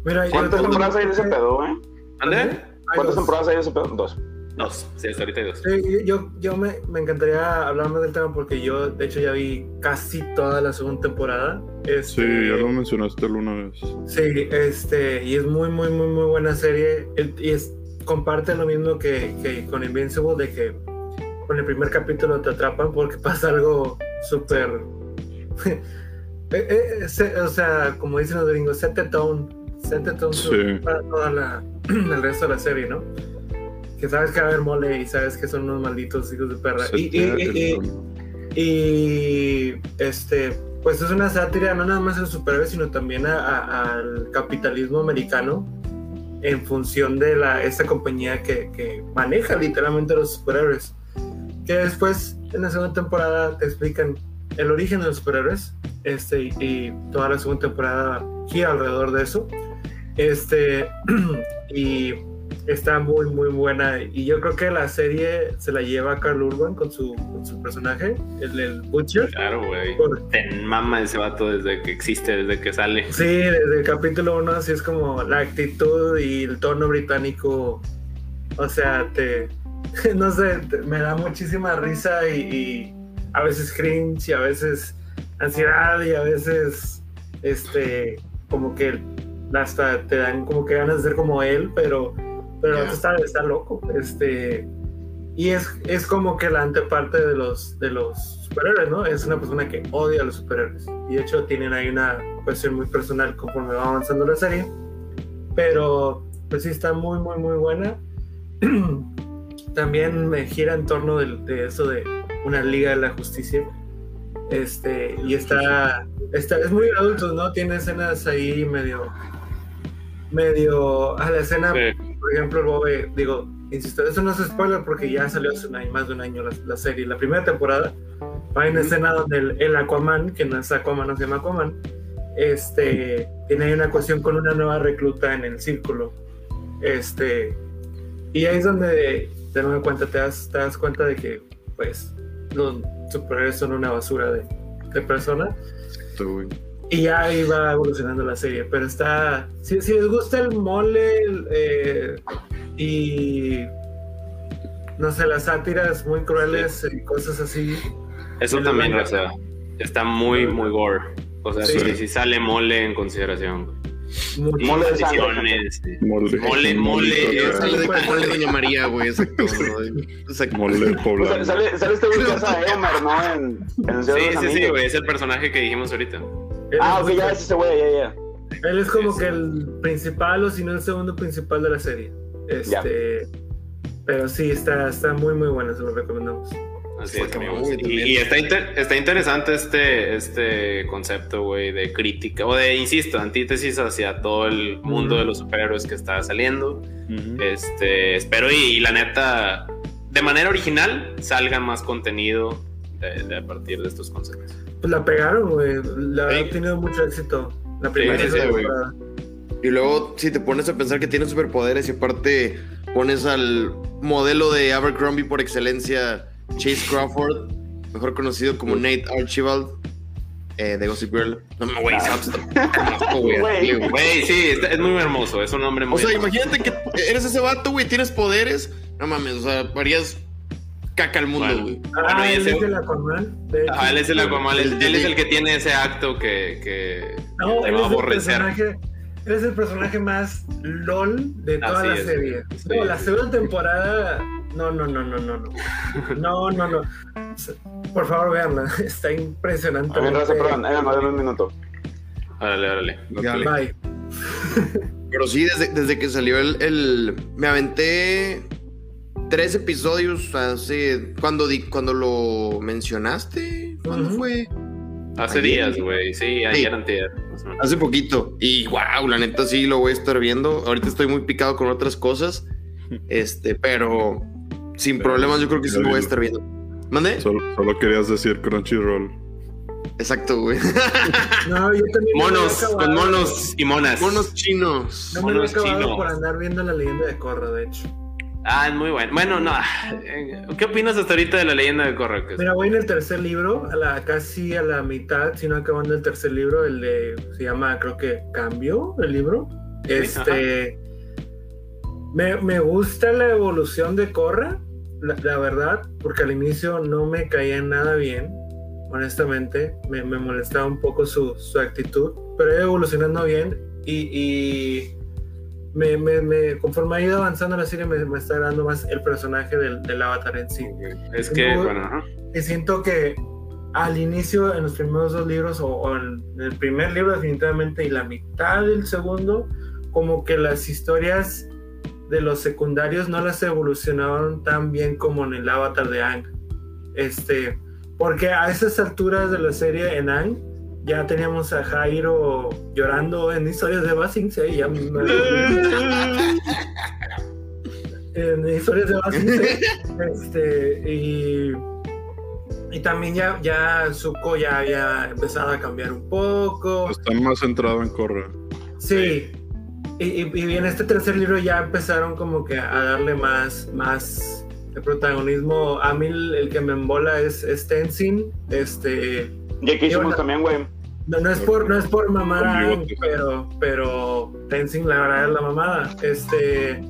Mira, ¿Cuántas temporadas hay de ese pedo, eh? ¿Ande? ¿Cuántas temporadas hay de ese pedo? Dos. Dos. Sí, hasta ahorita hay dos. Sí, yo, yo me, me encantaría hablar más del tema porque yo, de hecho, ya vi casi toda la segunda temporada. Este, Sí, ya lo mencionaste alguna vez. Sí, este, y es muy, muy, muy, muy buena serie. Y es, comparte lo mismo que, que con Invincible, de que con el primer capítulo te atrapan porque [LAUGHS] pasa algo súper. [LAUGHS] Eh, eh, o sea, como dicen los gringos, set the tone. Set the tone Sí. para toda la, [CLEARS THROAT] el resto de la serie, ¿no? Que sabes que va a haber mole y sabes que son unos malditos hijos de perra. Y, y- y- y- y este, pues es una sátira no nada más a los superhéroes, sino también a- a- al capitalismo americano en función de la, esta compañía que, que maneja literalmente a los superhéroes. Que después, en la segunda temporada, te explican el origen de los superhéroes este, y, toda la segunda temporada gira alrededor de eso. Este, [CLEARS THROAT] y está muy, muy buena. Y yo creo que la serie se la lleva Carl Urban con su, con su personaje, el, el Butcher. Claro, güey. Por- Te mama ese vato desde que existe, desde que sale. Sí, desde el capítulo 1 así es como la actitud y el tono británico. O sea, te. [LAUGHS] No sé, te- me da muchísima risa y, y a veces cringe y a veces ansiedad y a veces. Este. Como que hasta te dan como que ganas de ser como él, pero. Pero Ya. está, está loco. Este. Y es, es como que la anteparte de los, de los superhéroes, ¿no? Es una persona que odia a los superhéroes. Y de hecho tienen ahí una cuestión muy personal conforme va avanzando la serie. Pero pues sí está muy, muy, muy buena. [CLEARS THROAT] También me gira en torno del- de, eso de una liga de la justicia. Este, y está, está, es muy adulto, ¿no? Tiene escenas ahí medio, medio, a la escena Sí. por ejemplo, el Bobe, digo, insisto, eso no es spoiler porque ya salió hace un año, más de un año la, la serie. La primera temporada, hay una escena donde el, el Aquaman, que no es Aquaman, no se llama Aquaman, este, tiene ahí una cuestión con una nueva recluta en el círculo. Este, y ahí es donde, de nueva cuenta, te das, te das cuenta de que, pues, los superhéroes son una basura de, de personas. Y ya ahí va evolucionando la serie, pero está... Si, si les gusta el mole eh, y... No sé, las sátiras muy crueles y cosas así. Eso también, o sea, está muy, muy gore. O sea, Sí. sí, sí sale mole en consideración. Mole de. Mole, Mole, mole, Mole, Sale de mole Doña María, güey. Exacto. [LAUGHS] mole Pues, [LAUGHS] poblano. sale, sale este güey que hace a [LAUGHS] Eomer, ¿no? En, en de Sí, sí, sí, güey. Es el personaje que dijimos ahorita. Ah, ok, ya es ese güey, ya, ya. Él es como Sí, que el principal, o si no el segundo principal de la serie. Este. Pero sí, está, está muy, muy bueno, se lo recomendamos. Así es, amigos. Y, está, inter- está interesante este, este concepto, güey, de crítica, o de, insisto, antítesis hacia todo el mundo de los superhéroes que está saliendo. Este, espero y, y la neta, de manera original, salga más contenido de, de a partir de estos conceptos. Pues la pegaron, güey. La Sí. ha tenido mucho éxito. La primera sí, sí, güey. Y luego, si te pones a pensar que tiene superpoderes y aparte pones al modelo de Abercrombie por excelencia, Chase Crawford, mejor conocido como Nate Archibald, eh, de Gossip Girl. No, no, güey, Ah. [LAUGHS] güey, sí, está- es muy hermoso, es un hombre muy O sea, hermoso. imagínate que eres ese vato, güey, tienes poderes. No mames, o sea, harías caca al mundo, Bueno. güey. Bueno, Ah, y él ese- es el Aquaman. Ajá, él es el Aquaman, él, es el que tiene ese acto que, que No, te va a aborrecer. personaje. Él es el personaje más LOL de toda Así la es. serie. Sí, no, la sí. segunda temporada. No, no, no, no, no, no. No, no, no. Por favor, veanla. [LAUGHS] Está impresionante. A ver, raza, perdón, eh, dame un minuto. Órale, órale. Ya, le- Bye. Pero sí, desde, desde que salió el, el- Me aventé tres episodios hace. Cuando, di, cuando lo mencionaste. ¿Cuándo Ujú. fue? Hace Ayer. días, güey. Sí, ayer, antier. menos. Hace poquito. Y wow, la neta sí lo voy a estar viendo. Ahorita estoy muy picado con otras cosas. [LAUGHS] Este, pero sin Pero problemas, yo creo que sí lo voy a estar viendo. ¿Mande? Solo, solo querías decir Crunchyroll. Exacto, güey. No, yo también. Monos, con monos y monas. Monos chinos. No me lo he monos acabado chinos. por andar viendo la leyenda de Korra, de hecho. Ah, es muy bueno. Bueno, no. [LAUGHS] ¿Qué opinas hasta ahorita de la leyenda de es- Mira, voy en el tercer libro, a la, casi a la mitad, si no acabando el tercer libro, el de, se llama, creo que Cambio, el libro. Este, me, me gusta la evolución de Korra, la, la verdad, porque al inicio no me caía nada bien, honestamente, me, me molestaba un poco su, su actitud, pero iba evolucionando bien y, y me, me- me- conforme ha ido avanzando la serie me, me está agradando más el personaje del, del avatar en sí. Es que, No. bueno. Y siento que al inicio, en los primeros dos libros, o, o en el primer libro definitivamente y la mitad del segundo, como que las historias de los secundarios no las evolucionaron tan bien como en el avatar de Ang. Este, porque a esas alturas de la serie en Ang ya teníamos a Jairo llorando en historias de Basing, sí, ya me- [LAUGHS] en historias de Basing, [LAUGHS] este, y y también ya, ya Zuko ya había empezado a cambiar un poco. Está más centrado en Korra. Sí. Y, y, y en este tercer libro ya empezaron como que a darle más, más de protagonismo. A mí el, el que me embola es, es Tenzin. Este, Ya que hicimos también, güey. no, no es por, no es por mamar a pero, pero Tenzin la verdad es la mamada. Este,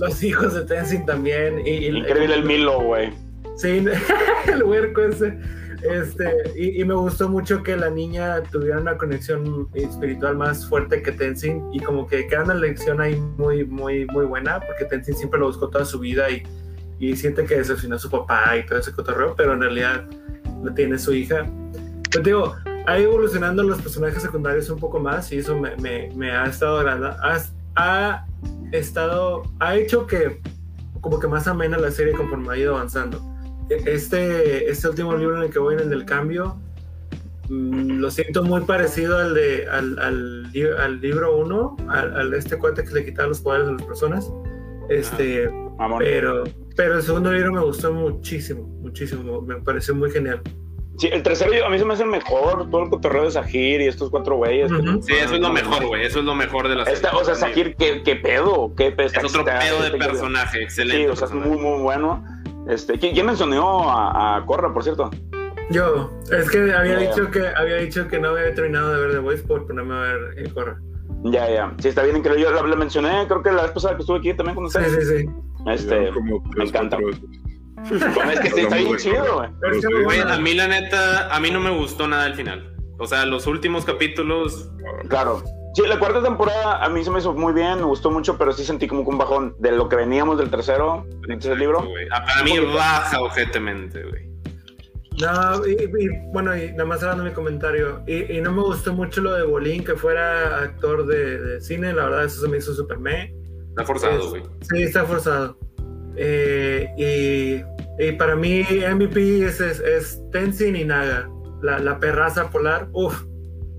los hijos de Tenzin también. Y, y- Increíble el Milo, güey. Sí, [LAUGHS] el huerco ese. Este, y, y me gustó mucho que la niña tuviera una conexión espiritual más fuerte que Tenzin y como que queda una lección ahí muy, muy, muy buena porque Tenzin siempre lo buscó toda su vida y, y siente que decepcionó a su papá y todo ese cotorreo, pero en realidad lo tiene su hija. Pero digo, ha ido evolucionando los personajes secundarios un poco más y eso me, me, me ha estado agradando. Ha, ha estado, ha hecho que como que más amena la serie conforme ha ido avanzando este, este último libro en el que voy en el del cambio mm, lo siento muy parecido al de al, al, al libro 1 al, al este cuate que le quitaba los poderes a las personas este Mamón. pero pero el segundo libro me gustó muchísimo muchísimo me pareció muy genial Sí, el tercero yo- a mí se me hace el mejor. Todo el cotorreo de Sahir y estos cuatro güeyes. Sí, eso es lo mejor, güey. Eso es lo mejor de la serie. Esta- o sea, Sahir, ¿qué, qué pedo? ¿Qué pedo? Es otro pedo de personaje. Excelente. Sí, o sea, es muy, muy bueno. Este, ¿quién, quién mencionó a, a Corra, por cierto? yo es que había dicho que había dicho que no había terminado de ver The Voice por ponerme a ver el corre Ya, ya. Sí, está bien increíble. Yo la, la mencioné, creo que la vez pasada que estuve aquí también con sí ustedes. sí sí Este, Llegaron como tres, encanta. cuatro es que sí, está bien chido, güey. Pero a mí la neta, a mí no me gustó nada el final. O sea, los últimos capítulos, Claro. Sí, la cuarta temporada a mí se me hizo muy bien, me gustó mucho, pero sí sentí como que un bajón de lo que veníamos del tercero, del tercer libro. Para mí baja objetivamente, güey. No, y, y, bueno, y nada más cerrando mi comentario. Y, y no me gustó mucho lo de Bolín, que fuera actor de, de cine. La verdad, eso se me hizo super me. Está forzado, güey. Sí, está forzado. Eh, y, y para mí, MVP es, es, es Tenzin y Naga. La, la perraza polar. Uf,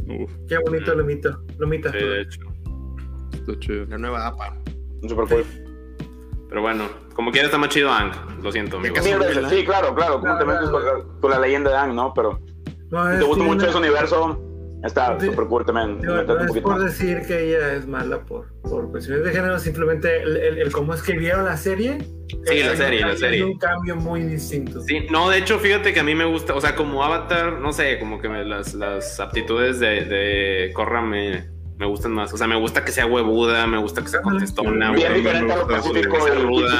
Uf, qué bonito lomito. Lomita. Sí, de hecho. está chido. La nueva APA. Super cool. Pero bueno, como quiera está más chido Ang. Lo siento, amigo. Sí. Sí, claro, claro. ¿Cómo te Claro, metes claro. con, con la leyenda de Ang, no? Pero No, si te gusta mucho ese universo, está Sí. super cool también. no, no es por más. decir que ella es mala por, por cuestiones de género, simplemente el, el, el cómo escribieron la serie. Sí, eh, la serie, la serie. hay un cambio muy distinto. Sí, no, de hecho, fíjate que a mí me gusta, o sea, como Avatar, no sé, como que me- las, las aptitudes de, de Korra me, me gustan más. O sea, me gusta que sea huevuda, me gusta que sea contestona, Bien güey, Bien diferente a lo pacífico que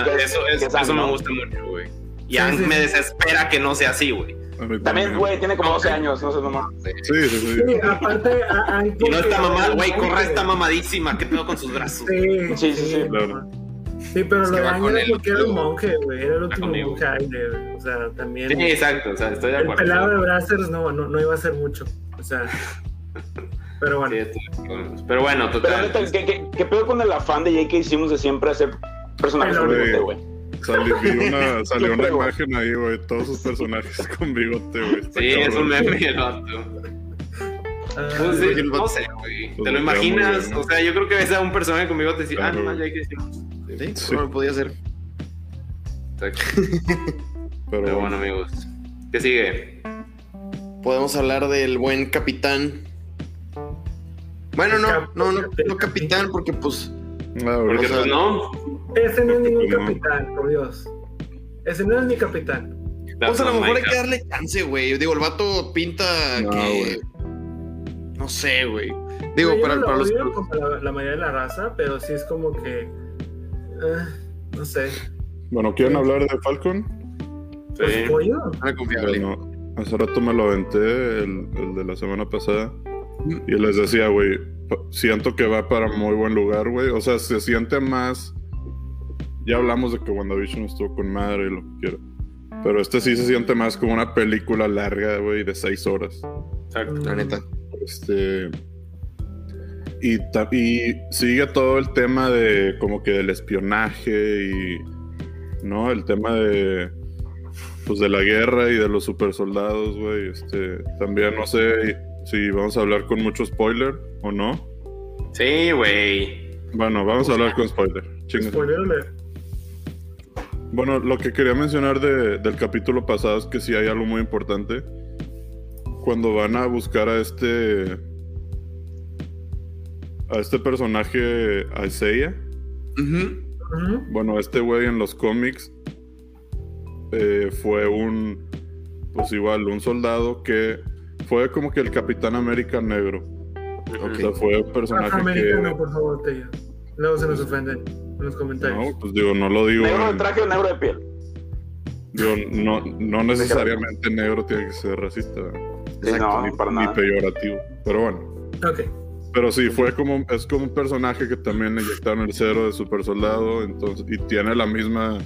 que es- Eso, es- que es eso me ¿no? gusta mucho, güey. Y Sí, sí, me sí. desespera que no sea así, güey. También, güey, tiene como 12 años, no sé nomás. Sí, sí, sí. Sí, aparte, hay Y no está porque- mamá, güey, Korra está mamadísima. ¿Qué pedo con sus brazos? Sí, Sí, sí, sí, claro. Sí, pero Es lo de con era porque era un pero- monje, güey. Era el último monje aire, güey. O sea, también. Sí, exacto, o sea, estoy de el acuerdo. pelado de Brazzers no, no, no iba a ser mucho. O sea. Pero bueno. Sí, estoy de acuerdo. Pero bueno, Pero total. neta, ¿qué, qué, qué pedo con el afán de J.K. hicimos de siempre hacer personajes bigote, güey? Salió, vi [LAUGHS] una, salió una imagen ahí, güey. Todos sus personajes [LAUGHS] con bigote, güey. Sí, es un cabrón. meme el vato. Ah, Pues, sí, sí, el vato- no sé, güey. Pues ¿Te lo queda muy imaginas? bien, ¿no? O sea, yo creo que ves a un personaje conmigo te decir, ah, Claro. no, ya hay que decirlo. Sí, Sí. no lo podía hacer. Exacto. [LAUGHS] Pero, Pero bueno, amigos. ¿Qué sigue? Podemos hablar del buen capitán. Bueno, no, no, no, no capitán, porque pues. Ah, Porque o sea, pues no. Ese no es ningún No. capitán, por Dios. Ese no es mi capitán. Pues a lo That's mejor hay que darle chance, güey. Digo, el vato pinta No, que. No sé, güey. Digo, Yo para, no lo para los. odio como la, la mayoría de la raza, pero sí es como que. eh, no sé. Bueno, ¿quieren hablar de Falcon? Pues Sí. pollo. Bueno, hace rato me lo aventé, el, el de la semana pasada. Y les decía, güey, siento que va para muy buen lugar, güey. O sea, se siente más. Ya hablamos de que WandaVision estuvo con madre y lo que quiera. Pero este sí se siente más como una película larga, güey, de seis horas. Exacto. La neta. Este. Y, y sigue todo el tema de como que del espionaje y. ¿No? El tema de. Pues de la guerra y de los super soldados, güey. Este. También no sé si vamos a hablar con mucho spoiler o no. Sí, güey. Bueno, vamos a hablar con spoiler. Chingue. Spoiler alert. Bueno, lo que quería mencionar de- del capítulo pasado es que sí hay algo muy importante. Cuando van a buscar a este. a este personaje, a Isaiah. Bueno, este güey en los cómics eh, fue un. Pues igual, un soldado que fue como que el Capitán América negro. O sea, fue un personaje Afroamericano, que. por favor, Tello. Luego se nos ofenden en los comentarios. No, pues digo, no lo digo. ¿Negro de traje o negro de piel? digo, no, no necesariamente negro tiene que ser racista. Sí, no, ni, para ni nada. peyorativo. Pero bueno. Ok. Pero sí, fue como, es como un personaje que también le inyectaron el cero de super soldado, entonces, y tiene la misma,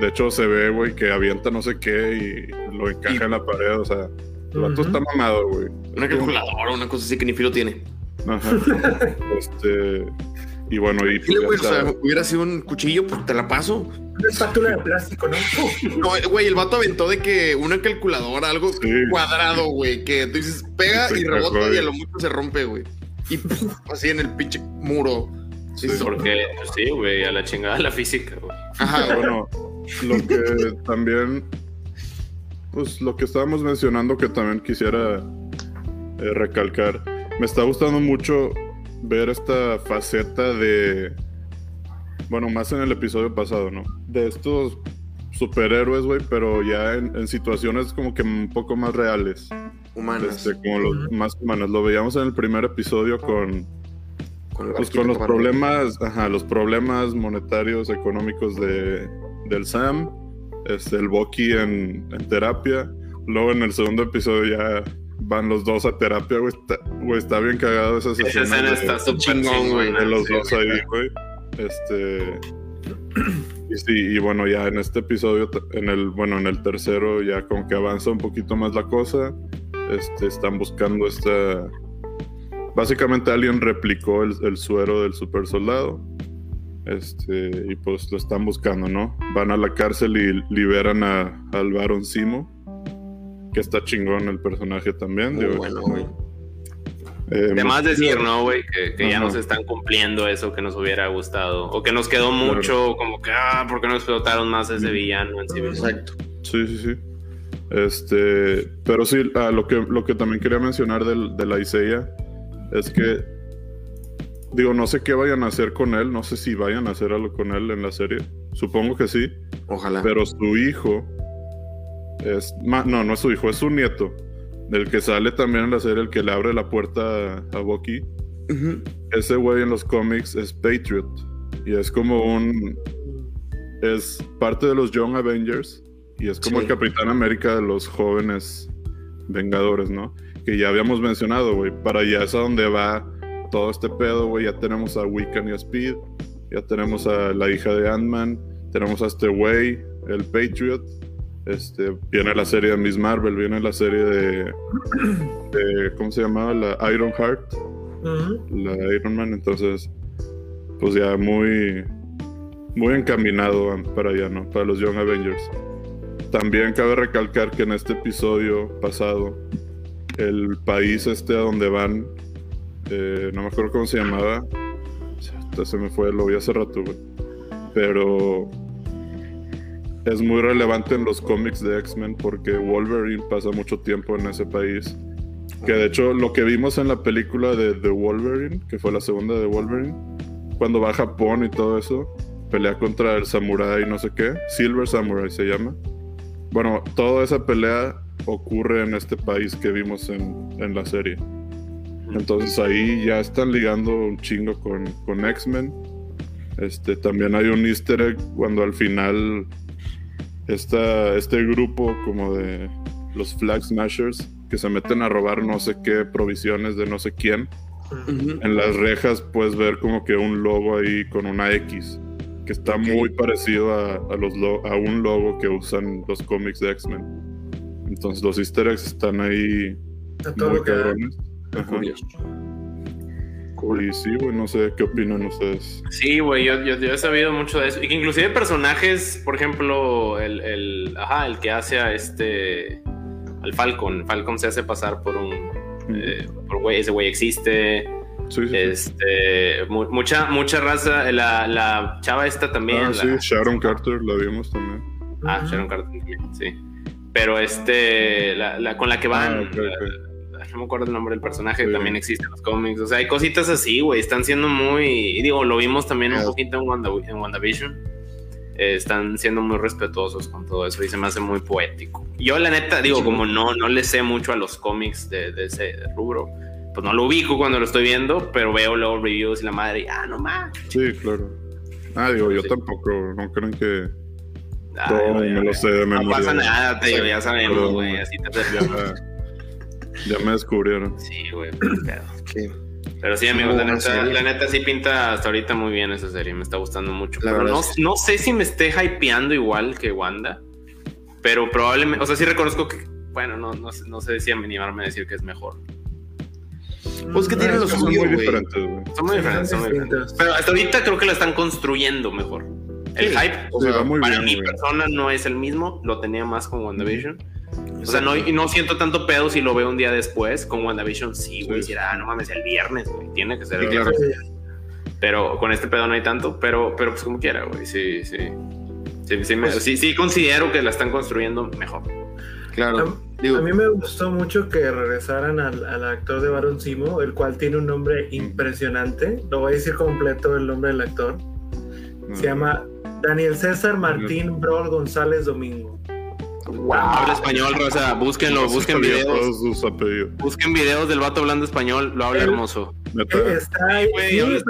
de hecho se ve, güey, que avienta no sé qué y lo encaja Y- en la pared, o sea, el vato está mamado, güey. Una calculadora, una cosa así que ni filo tiene. Ajá. [LAUGHS] este, y bueno, y güey, o sea, hubiera sido un cuchillo, pues te la paso. Una espátula de plástico, ¿no? [LAUGHS] No, güey, el vato aventó de que una calculadora, algo Sí. cuadrado, güey, que tú dices, pega y rebota y a lo mucho se rompe, güey. Y puf, así en el pinche muro. Sí, sí. Porque, pues sí, güey, a la chingada la física, güey. Ajá, güey. bueno, lo que también, pues lo que estábamos mencionando que también quisiera eh, recalcar, me está gustando mucho ver esta faceta de, bueno, más en el episodio pasado, ¿no? De estos superhéroes, güey, pero ya en, en situaciones como que un poco más reales, Humanas. este, como los más humanas. Lo veíamos en el primer episodio con, Con, pues con los problemas, ajá, los problemas monetarios, económicos de, del Sam, este, el Bucky en, en terapia. Luego en el segundo episodio ya van los dos a terapia, güey. Está, güey, está bien cagado esa Esa sesión. escena de- está súper chingón, güey, de los sí, dos ahí, güey. Este. Y sí, y bueno, ya en este episodio, en el, bueno, en el tercero, ya como que avanza un poquito más la cosa. Este, están buscando esta. Básicamente alguien replicó el, el suero del super soldado. Este, y pues lo están buscando, ¿no? Van a la cárcel y liberan a, al Baron Simo. Que está chingón el personaje también. Muy digo, bueno, güey. eh, De más decir, ¿no, güey? Que, que ya nos están cumpliendo eso que nos hubiera gustado. O que nos quedó mucho, como que, ah, ¿por qué no explotaron más ese villano en Civil War? Exacto. Sí, sí, sí. Este, pero sí, ah, lo, que, lo que también quería mencionar del, de la Isaiah es que, digo, no sé qué vayan a hacer con él, no sé si vayan a hacer algo con él en la serie, supongo que sí, Ojalá. pero su hijo es, no, no es su hijo, es su nieto, del que sale también en la serie, el que le abre la puerta a, a Bucky. Ese güey en los cómics es Patriot y es como un, es parte de los Young Avengers y es como Sí. el Capitán América de los jóvenes Vengadores, ¿no? Que ya habíamos mencionado, güey. Para allá es a donde va todo este pedo, güey. Ya tenemos a Wiccan y a Speed, ya tenemos a la hija de Ant-Man, tenemos a este güey, el Patriot. Este, viene la serie de Miss Marvel, viene la serie de, de ¿cómo se llamaba? La Iron Heart, la Iron Man. Entonces, pues ya muy, muy encaminado para allá, ¿no? Para los Young Avengers. También cabe recalcar que en este episodio pasado, el país este a donde van, eh, no me acuerdo cómo se llamaba, se me fue, lo vi hace rato, güey. Pero es muy relevante en los cómics de X-Men porque Wolverine pasa mucho tiempo en ese país. Que de hecho lo que vimos en la película de The Wolverine, que fue la segunda de Wolverine, cuando va a Japón y todo eso, pelea contra el samurai no sé qué, Silver Samurai se llama. Bueno, toda esa pelea ocurre en este país que vimos en, en la serie. Entonces ahí ya están ligando un chingo con, con X-Men. Este, también hay un easter egg cuando al final esta, este grupo como de los Flag Smashers que se meten a robar no sé qué provisiones de no sé quién. Ujú. En las rejas puedes ver como que un logo ahí con una X que está Ok. muy parecido a, a los lo- a un logo que usan los cómics de X-Men. Entonces los easter eggs están ahí todo muy lo que da. cabrones. Ajá. Curioso. Y sí, güey, no sé qué opinan ustedes. Sí, güey, yo, yo, yo he sabido mucho de eso. Y que inclusive personajes, por ejemplo, el, el, ajá, el que hace a este, al Falcon. Falcon se hace pasar por un, eh, por güey, ese güey existe. Sí, sí, sí. Este, mu- mucha, mucha raza. La, la chava esta también. Ah, la- sí, Sharon Carter la vimos también. Ah. Sharon Carter también, sí. Pero este, la, la- con la que van, Ah. No me acuerdo el nombre del personaje, Sí. también existe en los cómics. O sea, hay cositas así, güey. Están siendo muy. Y digo, lo vimos también un Claro. poquito en, Wanda, en WandaVision. Eh, están siendo muy respetuosos con todo eso y se me hace muy poético. Yo, la neta, digo, como no, no le sé mucho a los cómics de, de ese rubro, pues no lo ubico cuando lo estoy viendo, pero veo luego reviews y la madre, y, ah, no más. Sí, claro. Ah, digo, yo Sí. tampoco, no creen que Ah, todo me lo sé de No memoria. pasa nada, te digo, ya sabemos, güey. Así te [LAUGHS] Ya, me descubrieron. Sí, güey, pero pedo. Sí. Pero sí, amigos, la neta, la neta sí pinta hasta ahorita muy bien esa serie, me está gustando mucho. La pero no, no sé si me esté hypeando igual que Wanda, pero probablemente, o sea, sí reconozco que, bueno, no, no, sé- no sé si animarme a decir que es mejor. Pues que tienen Es los son muy diferentes, güey. Son muy diferentes, son muy diferentes. Pero hasta ahorita creo que la están construyendo mejor. El Sí, hype, o sea, para bien, mi güey. persona no es el mismo, lo tenía más con WandaVision. O sea, no, y no siento tanto pedo si lo veo un día después. Con WandaVision sí, güey. Sí. Ah, no mames, el viernes, güey. Tiene que ser el Sí, claro. Pero con este pedo no hay tanto, pero, pero pues como quiera, güey. Sí, sí. Sí, sí, me- Pues- sí, sí considero que la están construyendo mejor. Claro. A, Digo, a mí me gustó mucho que regresaran al, al actor de Baron Simo, el cual tiene un nombre impresionante. Lo voy a decir completo el nombre del actor. Se llama Daniel César Martín Brol González Domingo. Habla español, Rosa. Búsquenlo, busquen videos. Busquen videos del vato hablando español. Lo habla hermoso. Eh, Está ahí. Güey, sí,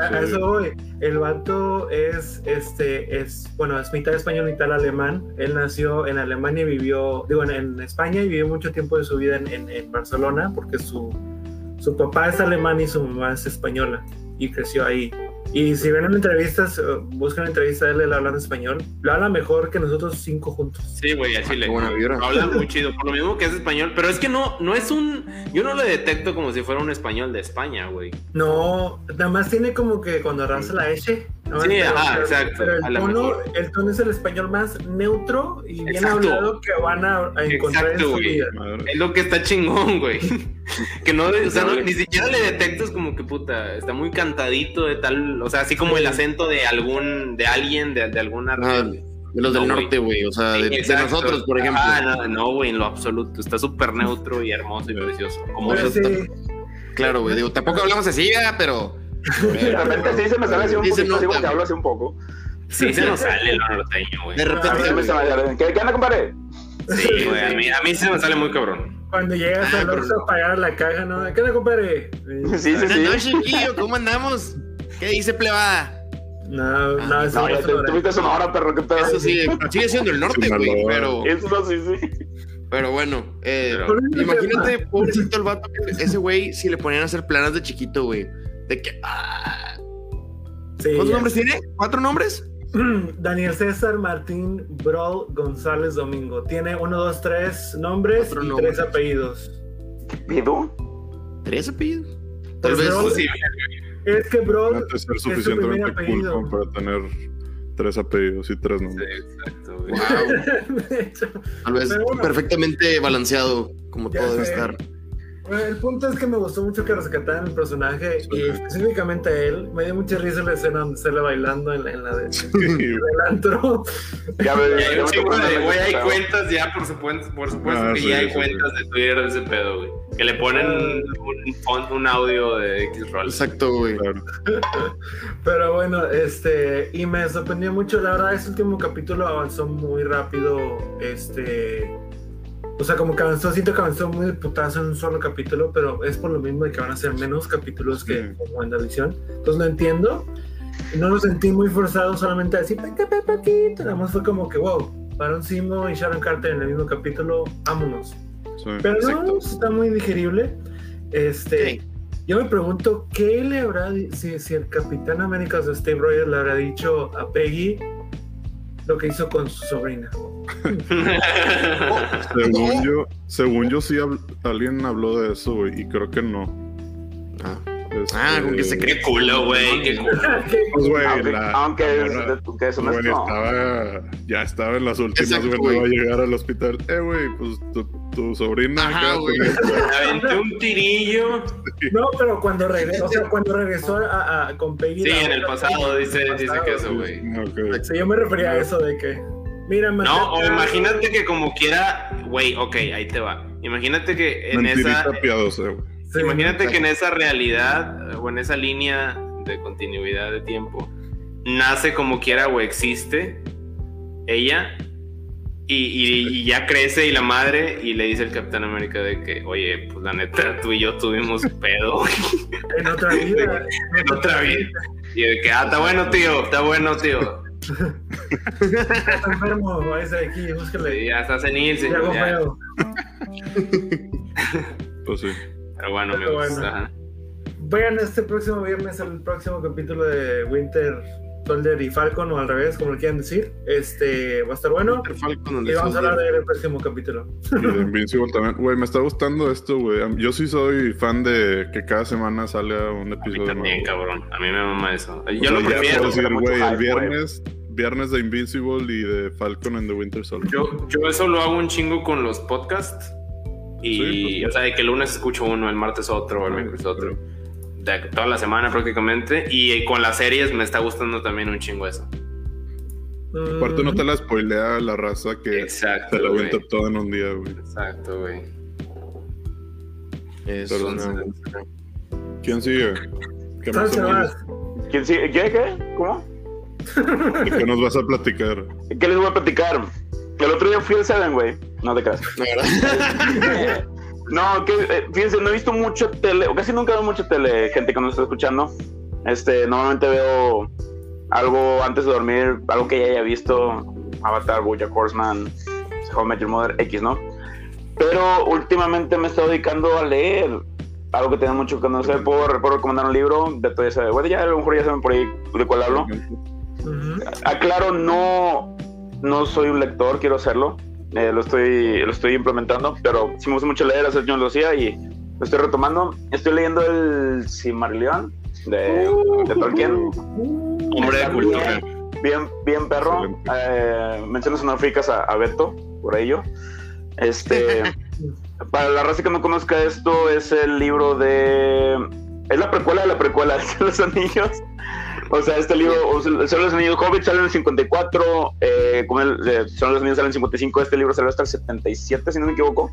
a eso voy. El vato es, este, es, bueno, es mitad español, mitad alemán. Él nació en Alemania y vivió, digo, en, en España y vivió mucho tiempo de su vida en, en- en Barcelona porque su, su papá es alemán y su mamá es española y creció ahí. Y si ven en entrevistas, eh, buscan una entrevista de él, él habla en español. Lo habla mejor que nosotros cinco juntos. Sí, güey, a Chile. Qué buena vibra. Habla muy chido, por lo mismo que es español, pero es que no, no es un, yo no lo detecto como si fuera un español de España, güey. No, nada más tiene como que cuando arrasa la S. Sí, pero- ajá, pero- exacto, Pero el tono, el tono es el español más neutro y bien Exacto. hablado que van a, a encontrar Exacto, en su güey. vida. Es lo que está chingón, güey. [LAUGHS] [LAUGHS] Que no, o sea, no- ni siquiera le detectas como que puta, está muy cantadito de tal, o sea, así como el acento de algún, de alguien, de, de alguna Ah, región. de los del No, norte, güey. O sea, de, Sí, de exacto. nosotros, por ejemplo. Ah, no, no, güey, en lo absoluto. Está súper neutro y hermoso y precioso. Como eso sí, Claro, güey. Digo, tampoco hablamos así, ¿verdad? pero. [LAUGHS] De repente sí se me sale así un Sí se poquito, así nota, como que güey. hablo así un poco. sí se nos sale el norteño, güey. De A mí repente, se me sale, ¿Qué, qué anda, compadre? Sí, güey, a mí, a mí se me sale muy cabrón. Cuando llegas Ah, al Oxxo a pagar la caja, ¿no? ¿Qué onda, compadre? [LAUGHS] Sí, sí, sí. chiquillo. ¿Cómo andamos? ¿Qué dice, plebada? No, no, Ah, eso No, ya es te, Sonora. tuviste Sonora, perro, qué pedo. Eso sí, sigue siendo el norte, güey. Pero, Eso no, sí, sí. pero bueno, eh, Pero- imagínate, pobrecito el vato, que ese güey, si le ponían a hacer planas de chiquito, güey. De que. ah, Sí, ¿Cuántos nombres tiene? ¿Cuatro nombres? [CLEARS THROAT] Daniel César Martín Brol González Domingo. Tiene uno, dos, tres nombres y tres apellidos. ¿Pido? ¿Tres apellidos? Tal vez. Sí, Es que Brol es su suficientemente primer cool para tener tres apellidos y tres sí, nombres. exacto, güey. Wow, [LAUGHS] De hecho, tal vez bueno. perfectamente balanceado, como todo debe sé. estar. Bueno, el punto es que me gustó mucho que rescataran el personaje y específicamente a él. Me dio mucha risa la escena donde sale bailando en la, en la de, Sí, del antro. Ya me Y hay ya un tocó de, güey, hay cuentas ya, por supuesto, por supuesto Ah, que sí, ya hay sí, cuentas de Twitter de ese pedo, güey. Que le ponen un, font, un audio de X roll. Exacto, güey. claro. [LAUGHS] Pero bueno, este, y me sorprendió mucho, la verdad, este último capítulo avanzó muy rápido, este, o sea, como que avanzó, siento que avanzó muy de putazo en un solo capítulo, pero es por lo mismo de que van a ser menos capítulos que Sí. como WandaVision, entonces no entiendo, no lo sentí muy forzado solamente a decir, "Peque, peque, pequito", nada más fue como que, wow, Baron Simo y Sharon Carter en el mismo capítulo, vámonos. Sí. Pero Exacto. no, está muy digerible, este... Sí. Yo me pregunto qué le habrá si, si el Capitán América de Steve Rogers le habrá dicho a Peggy lo que hizo con su sobrina. [LAUGHS] Según yo, según yo sí alguien habló de eso, güey, y creo que no. Ah, Este, Ah, con que se cree culo, güey, qué culo. [LAUGHS] Pues, güey, Aunque, la- aunque la- que es estaba, ya estaba en las últimas, Exacto, güey, no a llegar al hospital. Eh, güey, pues tu, tu sobrina Ajá, acá güey. tenía- [LAUGHS] Aventé un tirillo. No, pero cuando regresó, o sea, cuando regresó a, a- con Peggy. Sí, en el otra- pasado dice, el dice pasado. que eso, güey. Ok. Sí, yo me refería a eso de que. Mira, No, o imagínate que como quiera, güey, ok, ahí te va. Imagínate que en Mentirita esa, piadosa, güey. Sí, imagínate que en esa realidad o en esa línea de continuidad de tiempo nace como quiera o existe ella y, y- y ya crece y la madre y le dice el Capitán América de que, oye, pues la neta, tú y yo tuvimos [LAUGHS] pedo En otra vida. [LAUGHS] en otra vida. Y de que, ah, está bueno, tío, está bueno, tío. Está enfermo, de aquí, ya está senil, señor. ya. [LAUGHS] Pues sí. Pero bueno, Pero amigos. bueno. ajá. Vean este próximo viernes el próximo capítulo de Winter Soldier y Falcon, o al revés, como le quieran decir. Este va a estar bueno. Falcon Y vamos a hablar del próximo capítulo. Y de Invincible también. Güey, me está gustando esto, güey. Yo sí soy fan de que cada semana salga un A mí episodio también, nuevo. cabrón. A mí me mama eso. O Yo sea, lo prefiero. puedo decir, güey, el viernes, viernes de Invincible y de Falcon and the Winter Soldier. Yo, yo eso lo hago un chingo con los podcasts. Y, Sí, pues, o sea, de que el lunes escucho uno, el martes otro, el miércoles otro. De toda la semana prácticamente. Y con las series me está gustando también un chingo eso. Aparte no te la spoilea la raza que Exacto, se la avienta todo en un día, güey. Exacto, güey. Es Pero una- no. ¿Quién sigue? ¿Qué, más ¿Quién sigue? ¿Qué? ¿Qué? ¿Cómo? ¿De qué nos vas a platicar? ¿Qué les voy a platicar? El otro día fui al Seven, güey. No te creas. [LAUGHS] No, que eh, fíjense, no he visto mucho tele, o casi nunca veo mucho tele, gente que nos está escuchando. Este, normalmente veo algo antes de dormir, algo que ya haya visto, Avatar, Bojack Horseman, How I Met Your Mother, X, ¿no? Pero últimamente me he estado dedicando a leer algo que tengo mucho que no sé, puedo, puedo recomendar un libro, de todo ese, bueno, ya a lo mejor ya saben por ahí de cuál hablo. Aclaro, no, no soy un lector, quiero hacerlo. Eh, lo, estoy, lo estoy implementando, pero sí me gusta mucho leer, hacer yo lo hacía y lo estoy retomando. Estoy leyendo el Silmarillion de, de Tolkien. Hombre de cultura. Bien, bien, perro. Eh, mencionas honoríficas a, a Beto por ello. Este, [LAUGHS] para la raza que no conozca esto, es el libro de. Es la precuela de la precuela, [LAUGHS] es Los Anillos. O sea, este libro, el Señor de los Anillos, Hobbit sale en el 54, eh, como el eh, Señor de los Anillos sale en el 55, este libro salió hasta el 77, si no me equivoco.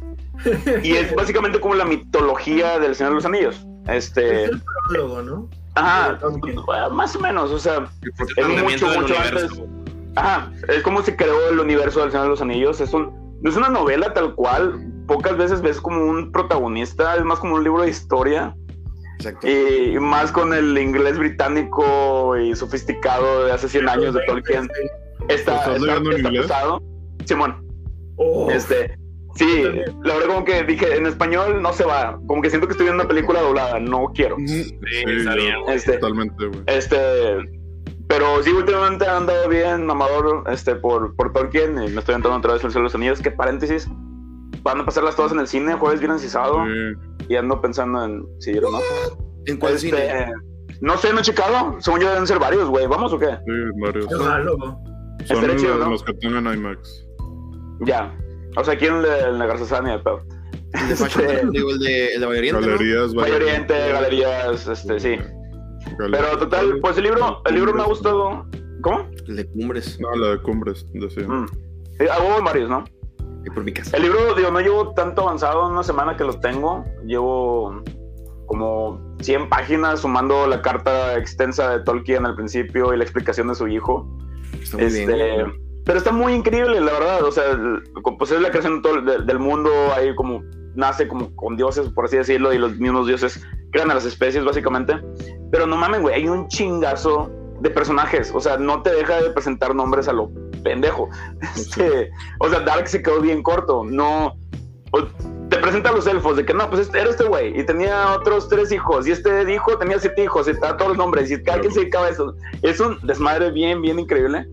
Y es [LAUGHS] básicamente como la mitología del Señor de los Anillos. Es Este, el prólogo, ¿no? ajá, bueno, más o menos, o sea, Es mucho, mucho universo. Ajá, es como se creó el universo del Señor de los Anillos. Es un, no es una novela tal cual. Pocas veces ves como un protagonista, es más como un libro de historia. Exacto. Y más con el inglés británico y sofisticado de hace 100 años de Tolkien. Está, ¿Estás está, está pesado. Simón, Oh, este. Sí, la verdad como que dije, en español no se va. Como que siento que estoy viendo una película doblada, no quiero. Sí, Sí. Este, Totalmente, güey. este, pero sí, últimamente he andado bien mamador este, por, por Tolkien y me estoy entrando otra vez en el Señor de los Anillos. Que paréntesis, van a pasarlas todas en el cine, jueves, viernes y sábado. Sí. Y ando pensando en si ir o no. ¿En cuál Este, cine? No sé, no he checado. Según yo deben ser varios, güey. ¿Vamos o qué? Sí, varios. ¿no? Son estaría chido, los, ¿no? los que tengan IMAX. Ya. O sea, aquí en el de, el de Garzazania, pero. El de Fashion, este, digo, el de, el de Valle Oriente, ¿no? Galerías, Valle Oriente, galerías, este, sí. Pero total, pues el libro, el libro me ha gustado. ¿Cómo? El de Cumbres, No, la de Cumbres, decía. Mm. Sí, hago varios, ¿no? Ahí por mi casa. El libro, digo, no llevo tanto avanzado, una semana que lo tengo. Llevo como 100 páginas sumando la carta extensa de Tolkien al principio y la explicación de su hijo. Está muy Este, bien. pero está muy increíble, la verdad. O sea, pues es la creación de todo- de- del mundo, ahí como nace como con dioses, por así decirlo, y los mismos dioses crean a las especies, básicamente. Pero no mamen, güey, hay un chingazo de personajes. O sea, no te deja de presentar nombres a lo pendejo. [LAUGHS] Este, o sea, Dark se quedó bien corto. No. te presenta a los elfos de que no, pues este, era este güey y tenía otros tres hijos y este hijo tenía siete hijos y da todos los nombres y cada quien se dedicaba a eso. Es un desmadre bien, bien increíble.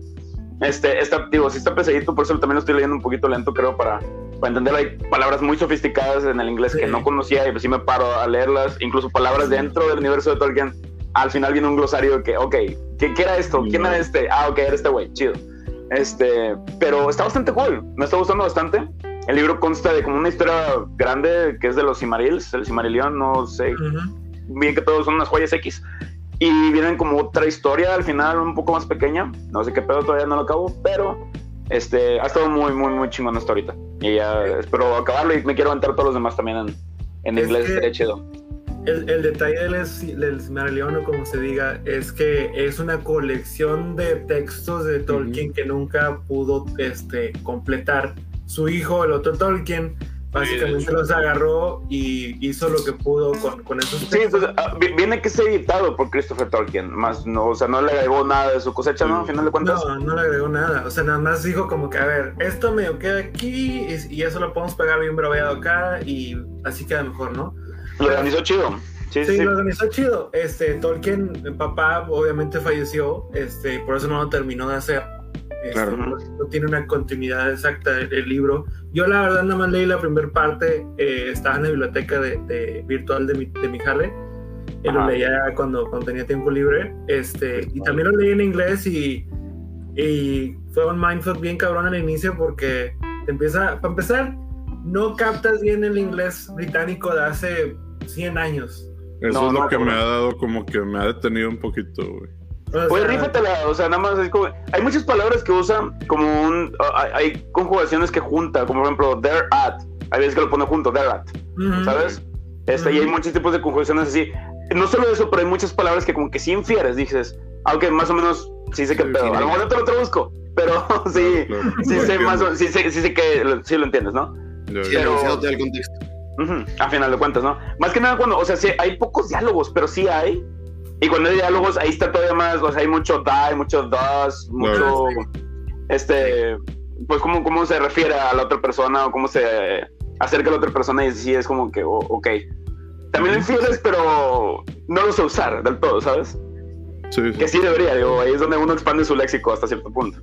Este, está, digo, sí está pesadito, por eso también lo estoy leyendo un poquito lento, creo, para, para entender. Hay palabras muy sofisticadas en el inglés que Sí. no conocía y pues sí me paro a leerlas, incluso palabras dentro del universo de Tolkien. Al final viene un glosario de que, ok, ¿qué, qué era esto? ¿Quién era este? Ah, ok, era este güey, chido. Este, pero está bastante cool, me está gustando bastante. El libro consta de como una historia grande que es de los Cimarils, el Cimarillion, no sé Ujú. bien que todos son unas joyas X. Y vienen como otra historia al final un poco más pequeña. No sé qué pedo, todavía no lo acabo, pero este ha estado muy, muy, muy chingón hasta ahorita. Y ya espero acabarlo y me quiero aventar todos los demás también en, en inglés, que- chido. El, el detalle del, del Silmarillion, o como se diga, es que es una colección de textos de Tolkien que nunca pudo este, completar. Su hijo, el otro Tolkien, básicamente Sí, los agarró y hizo lo que pudo con, con esos Sí, textos. entonces, ah, vi- viene que es editado por Christopher Tolkien, más no, o sea, no le agregó nada de su cosecha, ¿no? Al final de cuentas. No, no le agregó nada. O sea, nada más dijo como que, a ver, esto me queda aquí y, y eso lo podemos pegar bien broveado acá y así queda mejor, ¿no? Lo organizó chido. Sí, sí, Sí, lo organizó chido. Este, Tolkien, el papá, obviamente falleció, este, por eso no lo terminó de hacer. Este, Claro. no, no tiene una continuidad exacta del, del libro. Yo la verdad nada más leí la primera parte, eh, estaba en la biblioteca de, de- virtual de mi, de mi jale. Eh, lo leía cuando, cuando tenía tiempo libre. Este, y también lo leí en inglés y, y fue un mindfuck bien cabrón al inicio porque te empieza, para empezar, no captas bien el inglés británico de hace 100 años. Eso No, es lo no, que me ha dado como que me ha detenido un poquito, güey. Pues rífatela, o sea, nada más es como. Hay muchas palabras que usan como un. ah, hay, hay conjugaciones que junta, como por ejemplo, there at. Hay veces que lo pone junto, there at. ¿sabes? Este, Y hay muchos tipos de conjugaciones así. No solo eso, pero hay muchas palabras que como que sí infieres, dices, aunque más o menos sí sé qué Sí, pedo. sí, a lo mejor no te lo traduzco, pero [LAUGHS] sí, Claro, sí sé más o sí sé, sí sé que lo- sí lo entiendes, ¿no? Ya. pero- negociado te A final de cuentas, ¿no? Más que nada cuando, o sea, sí, hay pocos diálogos, pero sí hay. Y cuando hay diálogos, ahí está todavía más, o sea, hay mucho die, mucho does, mucho, este, pues cómo, cómo se refiere a la otra persona o cómo se acerca a la otra persona y sí es como que, oh, ok. También lo infieles, pero no lo sé usar del todo, ¿sabes? Sí, sí. Que sí debería, digo, ahí es donde uno expande su léxico hasta cierto punto.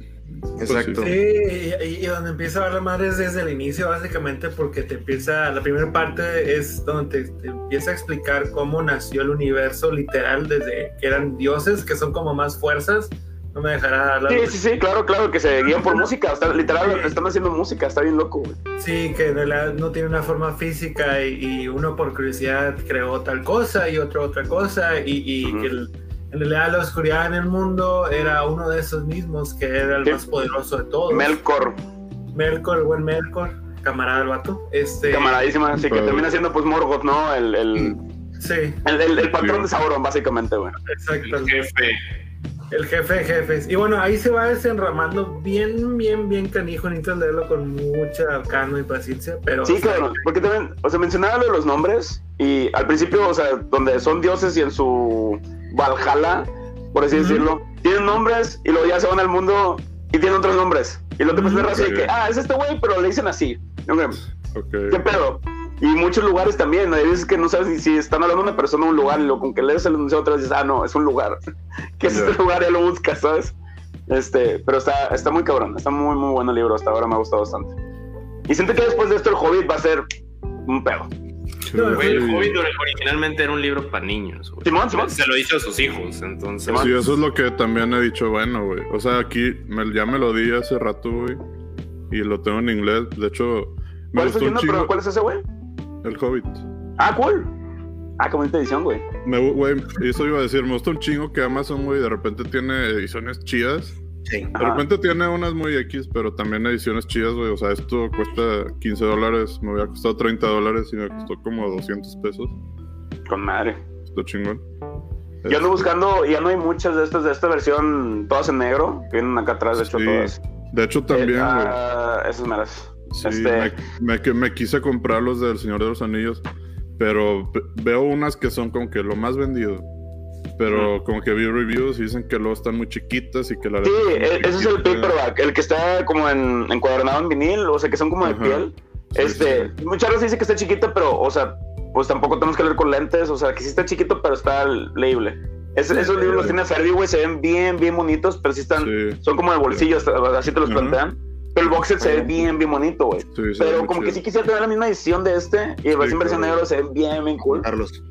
Exacto. Sí, y, y- donde empieza a hablar madre es desde el inicio, básicamente, porque te empieza, la primera parte es donde te, te empieza a explicar cómo nació el universo literal, desde que eran dioses, que son como más fuerzas. No me dejará hablar. Sí, sí, sí, claro, claro, que se guían por música. Está, literal, están haciendo música, está bien loco, güey. Sí, que en realidad no tiene una forma física y, y uno por curiosidad creó tal cosa y otro otra cosa y, y Ujú. que el- en realidad la oscuridad en el mundo era uno de esos mismos que era el Sí. más poderoso de todos. Melkor, Melkor, el buen Melkor, camarada del vato. Este, camaradísima, así que termina siendo pues Morgoth, ¿no? El, el, Sí, el, el- el patrón de Sauron, básicamente, güey. exacto. El jefe. El jefe de jefes. Y bueno, ahí se va desenramando bien, bien, bien canijo. Necesitas leerlo con mucha calma y paciencia. Pero Sí, claro, porque también, o sea, mencionaba lo de los nombres y al principio, o sea, donde son dioses y en su Valhalla, por así decirlo, tienen nombres y luego ya se van al mundo y tienen otros nombres. Y luego te ver así de que, ah, es este güey, pero le dicen así. Ok, Ok. ¿Qué pedo? Y muchos lugares también, hay veces que no sabes ni si están hablando de una persona o un lugar, y lo con que lees el enunciado otra vez dices, ah, no, es un lugar. [LAUGHS] ¿Qué es Ya. este lugar? Ya lo buscas, ¿sabes? Este, pero está, está muy cabrón, está muy, muy bueno el libro, hasta ahora me ha gustado bastante. Y siento que después de esto el Hobbit va a ser un pedo. No, Güey, el. Hobbit originalmente era un libro para niños, güey. Simón, Simón. Se lo hizo a sus hijos, entonces. Sí, eso es lo que también he dicho, bueno, güey. O sea, aquí me- ya me lo di hace rato, güey. Y lo tengo en inglés. De hecho, me ¿Cuál gustó estás un viendo? chingo Pero, ¿Cuál es ese, güey? el Hobbit. Ah, cool. Ah, qué bonita edición, güey. Me, güey, eso iba a decir, me gusta un chingo que Amazon, güey, de repente tiene ediciones chidas. Sí. De Ajá. repente tiene unas muy X, pero también ediciones chidas, güey. O sea, esto cuesta 15 dólares, me había costado 30 dólares y me costó como 200 pesos. Con madre. Está chingón. Yo ando buscando, ya no hay muchas de estas, de esta versión, todas en negro. Vienen acá atrás, de hecho, Sí, todas. De hecho, también, Eh, güey. ah, esas meras. Sí, Este- me, me- quise comprar los del Señor de los Anillos, pero ve- veo unas que son como que lo más vendido. Pero como que vi reviews y dicen que luego están muy chiquitas y que la Sí, e- ese es el chiquita. paperback, el que está como en, encuadernado en vinil, o sea, que son como de Ajá. piel. Sí, este, sí. muchas veces dice que está chiquito, pero, o sea, pues tampoco tenemos que leer con lentes, o sea, que sí está chiquito, pero está leíble. Es- esos libros los tiene Ferdi, güey, se ven bien, bien bonitos, pero sí están, Sí, son como de bolsillo, hasta- así te los Ajá. plantean. Pero el box set se ve bien, bien bonito, güey. sí, sí, Pero como que chido. sí quisiera tener la misma edición de este, y la versión claro. negro se ve bien, bien cool. Carlos.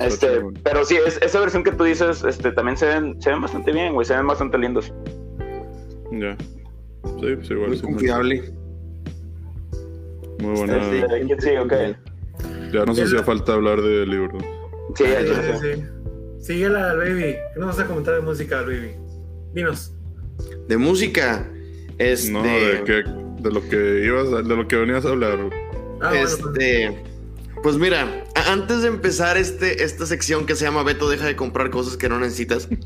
Este, pero sí, es- esa versión que tú dices, este, también se ven, se ven bastante bien, güey, se ven bastante lindos. Ya. Sí, pues igual. Muy sí, confiable. Muy buena. Este, sí, ok. Ya nos hacía falta hablar de libros. Sí, Sí, sí, sí. sí, sí. Síguela al baby. ¿Qué nos vas a comentar de música al baby? Dinos. De música. Este. No, de, que, de lo que ibas a- de lo que venías a hablar. Ah, bueno, Este. Pues mira, antes de empezar este, esta sección que se llama Beto, deja de comprar cosas que no necesitas. [LAUGHS]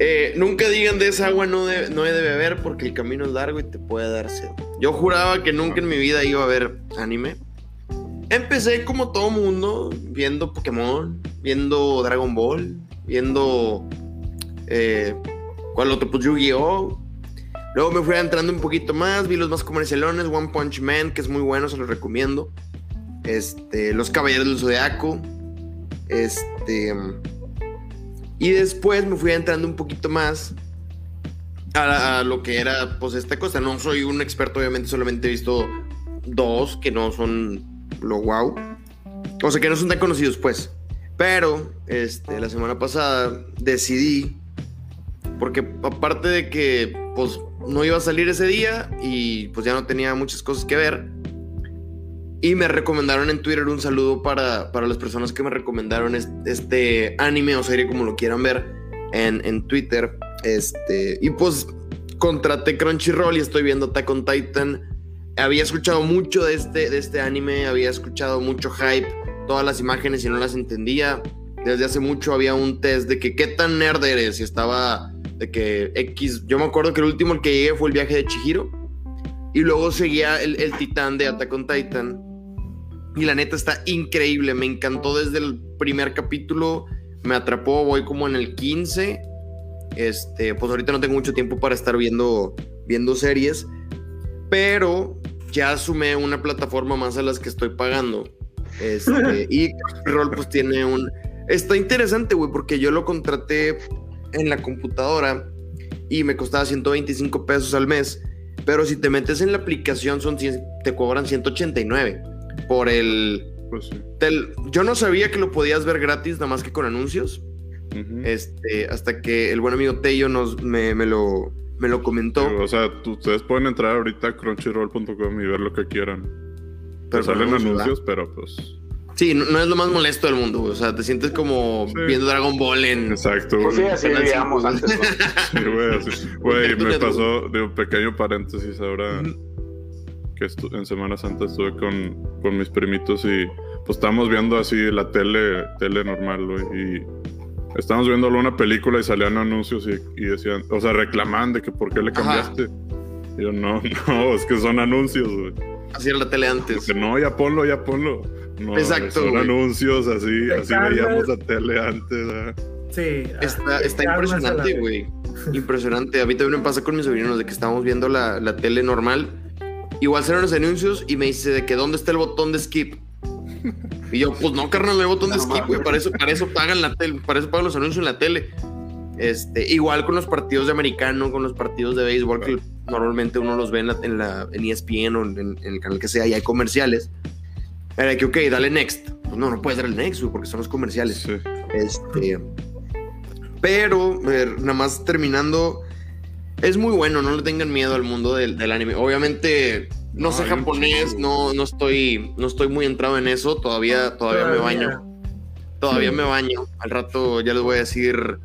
Eh, nunca digan de esa agua no, de- no he de beber porque el camino es largo y te puede dar sed. Yo juraba que nunca en mi vida iba a ver anime. Empecé como todo mundo, viendo Pokémon, viendo Dragon Ball, viendo. Eh, ¿Cuál otro? Pues Yu-Gi-Oh! Luego me fui entrando un poquito más, vi los más comercialones, One Punch Man, que es muy bueno, se los recomiendo. Este, Los Caballeros del Zodiaco. Este. Y después me fui entrando un poquito más a, a lo que era, pues, esta cosa. No soy un experto, obviamente, solamente he visto dos que no son lo wow. O sea, que no son tan conocidos, pues. Pero, este, la semana pasada decidí, porque aparte de que, pues, no iba a salir ese día y pues ya no tenía muchas cosas que ver. Y me recomendaron en Twitter un saludo para, para las personas que me recomendaron este, anime o serie, como lo quieran ver, en, en Twitter. Este, y pues contraté Crunchyroll y estoy viendo Attack on Titan. Había escuchado mucho de este, de este anime, había escuchado mucho hype, todas las imágenes y no las entendía. Desde hace mucho había un test de que qué tan nerd eres y estaba de que X. Yo me acuerdo que el último que llegué fue el viaje de Chihiro. Y luego seguía el, el titán de Attack on Titan. Y la neta está increíble. Me encantó desde el primer capítulo. Me atrapó. Voy como en el 15. Este, pues ahorita no tengo mucho tiempo para estar viendo, viendo series. Pero ya sumé una plataforma más a las que estoy pagando. Este, [LAUGHS] y Roll pues tiene un... Está interesante, güey, porque yo lo contraté en la computadora y me costaba 125 pesos al mes. Pero si te metes en la aplicación son, te cobran 189 por el... Pues sí. tel- yo no sabía que lo podías ver gratis, nada más que con anuncios. Este, hasta que el buen amigo Tello nos, me, me lo, me lo comentó. O sea, tú- ustedes pueden entrar ahorita a crunchyroll.com y ver lo que quieran. Pero salen anuncios, pero pues. Sí, no, no es lo más molesto del mundo. O sea, te sientes como Sí. viendo Dragon Ball en. Exacto. Pues sí, así vivíamos antes, ¿no? Sí, güey, así. Güey, me pasó de un pequeño paréntesis ahora que en Semana Santa estuve con, con mis primitos y pues estábamos viendo así la tele, tele normal, güey, y estábamos viendo una película y salían anuncios y, y decían, o sea, reclamaban de que por qué le Ajá. cambiaste. Y yo, no, [LAUGHS] no, es que son anuncios, güey. Así era la tele antes. No, ya ponlo, ya ponlo. No, Exacto, Son anuncios así, así veíamos la tele antes. Sí. Está, ah, está impresionante, güey. [LAUGHS] Impresionante. A mí también me pasa con mis sobrinos de que estábamos viendo la, la tele normal. Igual salieron los anuncios y me dice de que dónde está el botón de skip. Y yo, pues no, carnal, no hay botón de No skip, güey. Para eso, para eso pagan la tele, para eso pagan los anuncios en la tele. Este, igual con los partidos de americano, con los partidos de béisbol, que normalmente uno los ve en, la, en, la- en ESPN o en, en el canal que sea y hay comerciales. Era que, ok, dale next. Pues no, no puedes darle next, güey, porque son los comerciales. Sí. Este. Pero, eh, nada más terminando. Es muy bueno, no le tengan miedo al mundo del, del anime. Obviamente, no, No, sé japonés, no, no estoy, no estoy muy entrado en eso. Todavía, todavía, me Todavía. baño. Todavía me baño. Al rato ya les voy a decir.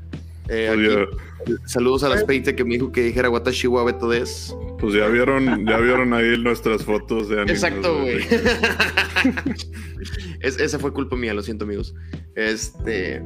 Eh, Pues aquí, saludos a las Peite que me dijo que dijera Watashi wa Beto des. pues ya vieron, ya vieron ahí nuestras fotos de anime. Exacto, güey. [LAUGHS] Es- esa fue culpa mía, lo siento, amigos. Este.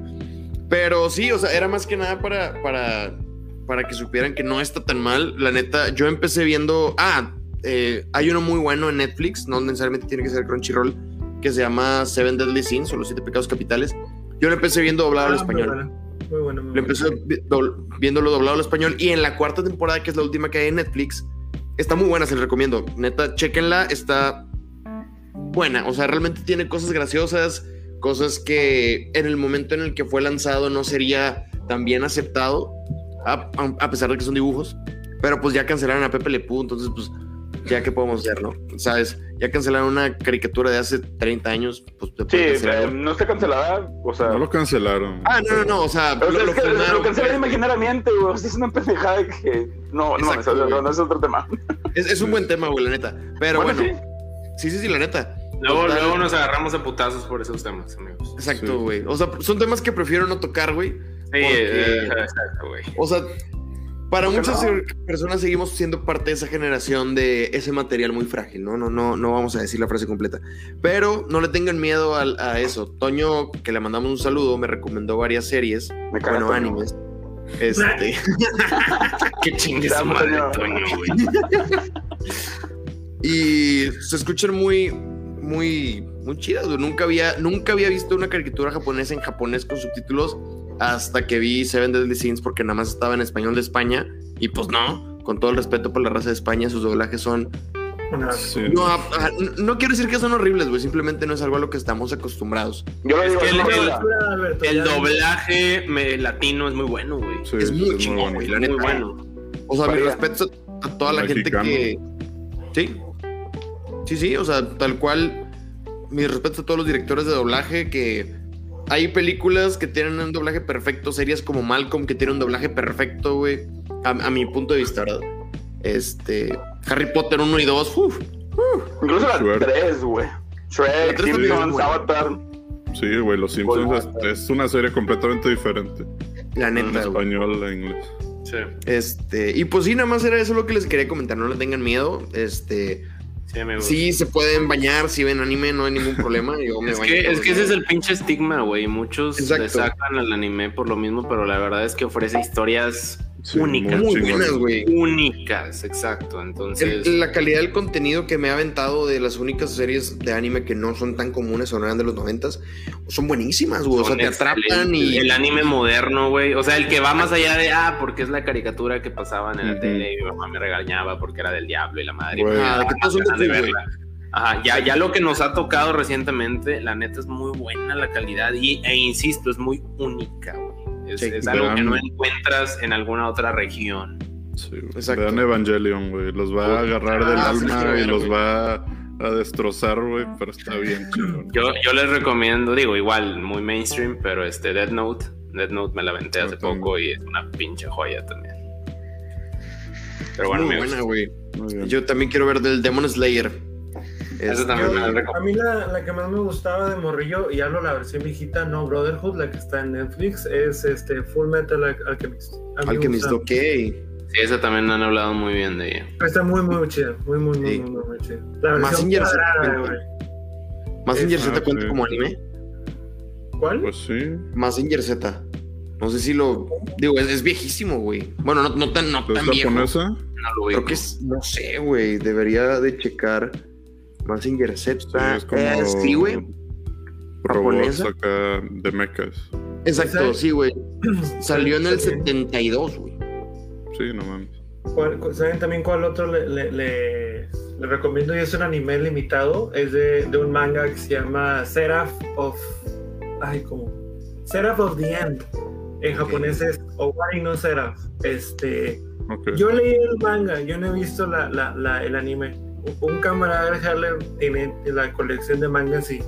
Pero sí, o sea, era más que nada para, para, para que supieran que no está tan mal. La neta, yo empecé viendo. Ah, eh, hay uno muy bueno en Netflix, no necesariamente tiene que ser Crunchyroll, que se llama Seven Deadly Sins o los siete pecados capitales. Yo lo empecé viendo doblado al Ah, muy español. Muy bueno, muy Lo vi- dobl- viéndolo doblado al español y en la cuarta temporada, que es la última que hay en Netflix, está muy buena, se les recomiendo. Neta, chequenla, está buena. O sea, realmente tiene cosas graciosas, cosas que en el momento en el que fue lanzado no sería tan bien aceptado, a, pesar de que son dibujos. Pero pues ya cancelaron a Pepe Le Pew, entonces pues ya qué podemos hacer, ¿no? ¿Sabes? Ya cancelaron una caricatura de hace 30 años, pues te Sí, cancelar. eh, no está cancelada, o sea... No lo cancelaron. Ah, no, no, no, o sea, lo- es lo que lo, cancelan imaginariamente, güey. O sea, es una pendejada que... No, no, Exacto, no, no es otro tema. Es, es un buen tema, güey, la neta. Pero bueno, sí. sí, sí, sí, la neta. Luego, Total. luego nos agarramos a putazos por esos temas, amigos. Exacto, Sí. güey. O sea, son temas que prefiero no tocar, güey. Sí, Porque- eh, exacto, güey. O sea, para ¿Por qué muchas no? personas seguimos siendo parte de esa generación de ese material muy frágil, ¿no? No, no, no vamos a decir la frase completa. Pero no le tengan miedo a, eso. Toño, que le mandamos un saludo, me recomendó varias series, Me bueno, Toño. animes. Este, [LAUGHS] Qué chingue su madre, Toño. Toño, güey. y se escuchan muy, muy, muy chidas. güey. Nunca había, nunca había visto una caricatura japonesa en japonés con subtítulos hasta que vi Seven Deadly Sins porque nada más estaba en español de España y pues no, con todo el respeto por la raza de España, sus doblajes son... Una- Sí. No, ah, ah, no quiero decir que son horribles, güey, simplemente no es algo a lo que estamos acostumbrados. Yo lo Es digo, que el-. Alberto, doblaje me- latino es muy bueno, güey. Sí, es muy chingón, güey, la Muy neta. bueno. O sea, mi respeto a toda la Mexicano. gente que... Sí. Sí, sí, o sea, tal cual. Mi respeto a todos los directores de doblaje que... Hay películas que tienen un doblaje perfecto, series como Malcolm que tiene un doblaje perfecto, güey. A, a mi punto de vista, ¿verdad? Este... Harry Potter 1 y 2, uf, Incluso la Shrek. 3, güey. La Shrek, Simpsons. Avatar. Sí, güey, Los Simpsons es, es una serie completamente diferente. la En neta, güey. español, en inglés. Sí, Este... Y pues sí, nada más era eso lo que les quería comentar, no le tengan miedo. Este... sí, se pueden bañar, si ven anime, no hay ningún problema. Yo me Es baño que, es que ese es el pinche estigma, güey. Muchos Exacto. le sacan al anime por lo mismo, pero la verdad es que ofrece historias Sí, únicas. Muy buenas, güey. Únicas, exacto. Entonces, El- la calidad del contenido que me ha aventado de las únicas series de anime que no son tan comunes o no eran de los noventas son buenísimas, güey. O sea, te atrapan y. El anime moderno, güey. O sea, el que va más allá de, ah, porque es la caricatura que pasaban en la tele y mi mamá me regañaba porque era del diablo y la madre. Ah, de verla. Ajá, ya, ya lo que nos ha tocado recientemente, la neta es muy buena la calidad y, e insisto, es muy única, güey. Es, Sí, es algo que no encuentras en alguna otra región. Sí, güey. Exacto. Vean Evangelion, güey. Los va a agarrar del Ah, alma y los güey. va a destrozar, güey. Pero está bien [CLEARS THROAT] chingón. Yo, yo les recomiendo, digo, igual, muy mainstream, pero este Dead Note, Dead Note me la aventé hace también. poco y es una pinche joya también. Pero bueno, muy amigos, buena, güey. Muy bien. Yo también quiero ver del Demon Slayer. Eso también me la Yo- recomiendo. a mí la, la que más me gustaba de Morrillo, y hablo la versión viejita, no Brotherhood, la que está en Netflix, es este Full Metal Al- Alchemist. Me Alchemist, ok. Sí, esa también han hablado muy bien de ella. Está muy, muy chida. Muy, muy, muy, Sí. muy, muy chida. La versión Mazinger Z cuenta. güey. Mazinger Ah, Z cuenta sí. como anime. ¿Cuál? Pues sí. Mazinger Z. No sé si lo. Digo, es, es viejísimo, güey. Bueno, no, no tan, no ¿Es tan viejo. japonesa? No lo Creo ubico. que es. No sé, güey. Debería de checar. Mazinger Z. Sí, es como Eh, sí, güey. robots ¿Japonesa? acá de mechas. Exacto, sí, güey. Salió en el Sí. 72, güey. Sí, no mames. ¿Cuál- cu- ¿Saben también cuál otro le, le, le- le recomiendo? Y es un anime limitado. Es de, de un manga que se llama Seraph of. Ay, ¿cómo? Seraph of the End. En japonés es Owari no Seraph. Este. Yo leí el manga, yo no he visto la, la- la- el anime. Un- camarada de Harlem tiene la colección de mangas y,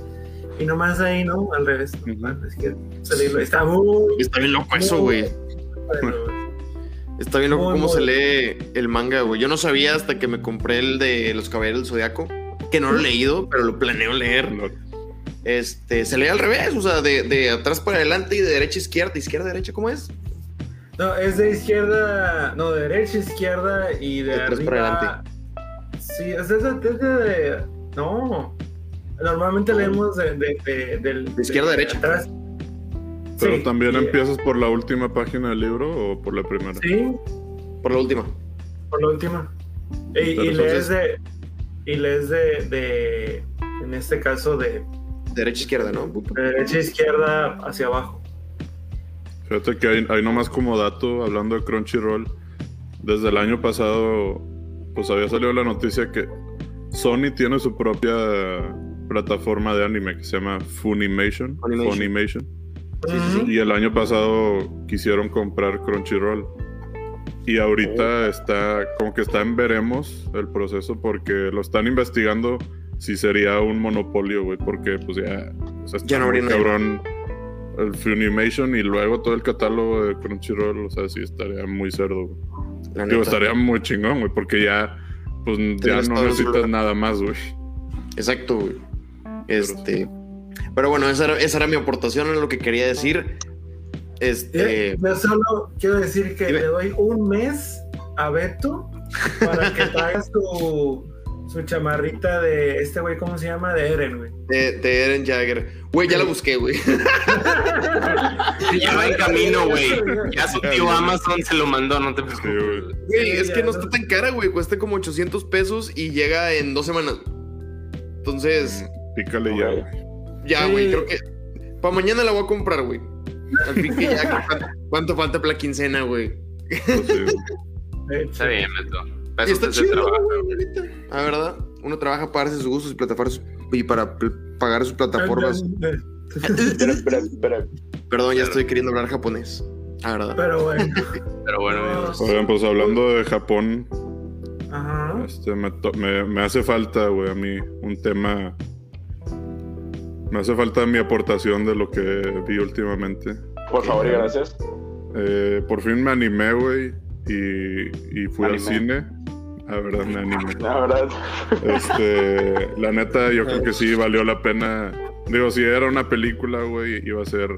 y nomás ahí, ¿no? Al revés. Ujú. Es que salirlo. Está muy. Está bien loco eso, güey. [LAUGHS] Está bien loco Muy, cómo muy- se lee el manga, güey. Yo no sabía hasta que me compré el de Los Caballeros del Zodiaco, que no lo he leído, pero lo planeo leer. Este, se lee al revés, o sea, de, de atrás para adelante y de derecha a izquierda, izquierda a derecha, ¿cómo es? No, es de izquierda, no, de derecha a izquierda y de, De atrás para arriba. Sí, es de, es de- no. Normalmente No. leemos de, de, de- del- De izquierda a derecha. atrás. Pero Sí, también y- empiezas por la última página del libro o por la primera. Sí, Por la última. por la última. Y, y lees de. Y lees de, de. En este caso, de, Derecha a izquierda, ¿no? de derecha a izquierda hacia abajo. Fíjate que hay, hay nomás como dato, hablando de Crunchyroll, desde el año pasado, pues había salido la noticia que Sony tiene su propia plataforma de anime que se llama Funimation. Funimation. Funimation. Sí, sí, sí. Y el año pasado quisieron comprar Crunchyroll. Y ahorita Oh. está, como que está en veremos el proceso porque lo están investigando si sería un monopolio, güey, porque pues ya, o sea, está Ya no habría cabrón el Funimation y luego todo el catálogo de Crunchyroll, o sea, sí estaría muy cerdo, güey. La Digo, neta. estaría muy chingón, güey, porque ya, pues ya no necesitas nada más, güey. Exacto, güey. Este. Pero bueno, esa era, esa era mi aportación en lo que quería decir. Este. Eh, Yo solo quiero decir que Dime. le doy un mes a Beto para que traiga su, su chamarrita de este güey, ¿cómo se llama? De Eren, güey. De, de Eren Jagger. Güey, ya la busqué, güey. Ya va en camino, güey. Ya su tío Amazon se lo mandó, no te Sí, preocupes. güey. Güey, es que no está tan cara, güey. Cuesta como 800 pesos y llega en dos semanas. Entonces, Pícale ya, güey. ya, Sí. güey, creo que. Para mañana la voy a comprar, güey. Al fin que ya. ¿cuánto, cuánto falta para la quincena, güey? Pues sí. [LAUGHS] Está bien, Beto. Y Para eso está chido, trabaja. güey, la verdad, uno trabaja para darse sus gustos y plataformas y para pagar sus plataformas. [LAUGHS] Espera, espera, espera. Perdón, ya estoy queriendo hablar japonés. La verdad. Pero bueno. [LAUGHS] Pero bueno, amigos. Oigan, pues hablando de Japón, Ajá. Este, me, me- me hace falta, güey, a mí un tema. Me hace falta mi aportación de lo que vi últimamente. Por favor y gracias. Eh, por fin me animé, güey, y, y fui al cine. La verdad, me animé. La verdad. Este, la neta, yo creo que sí valió la pena. Digo, si era una película, güey, iba a ser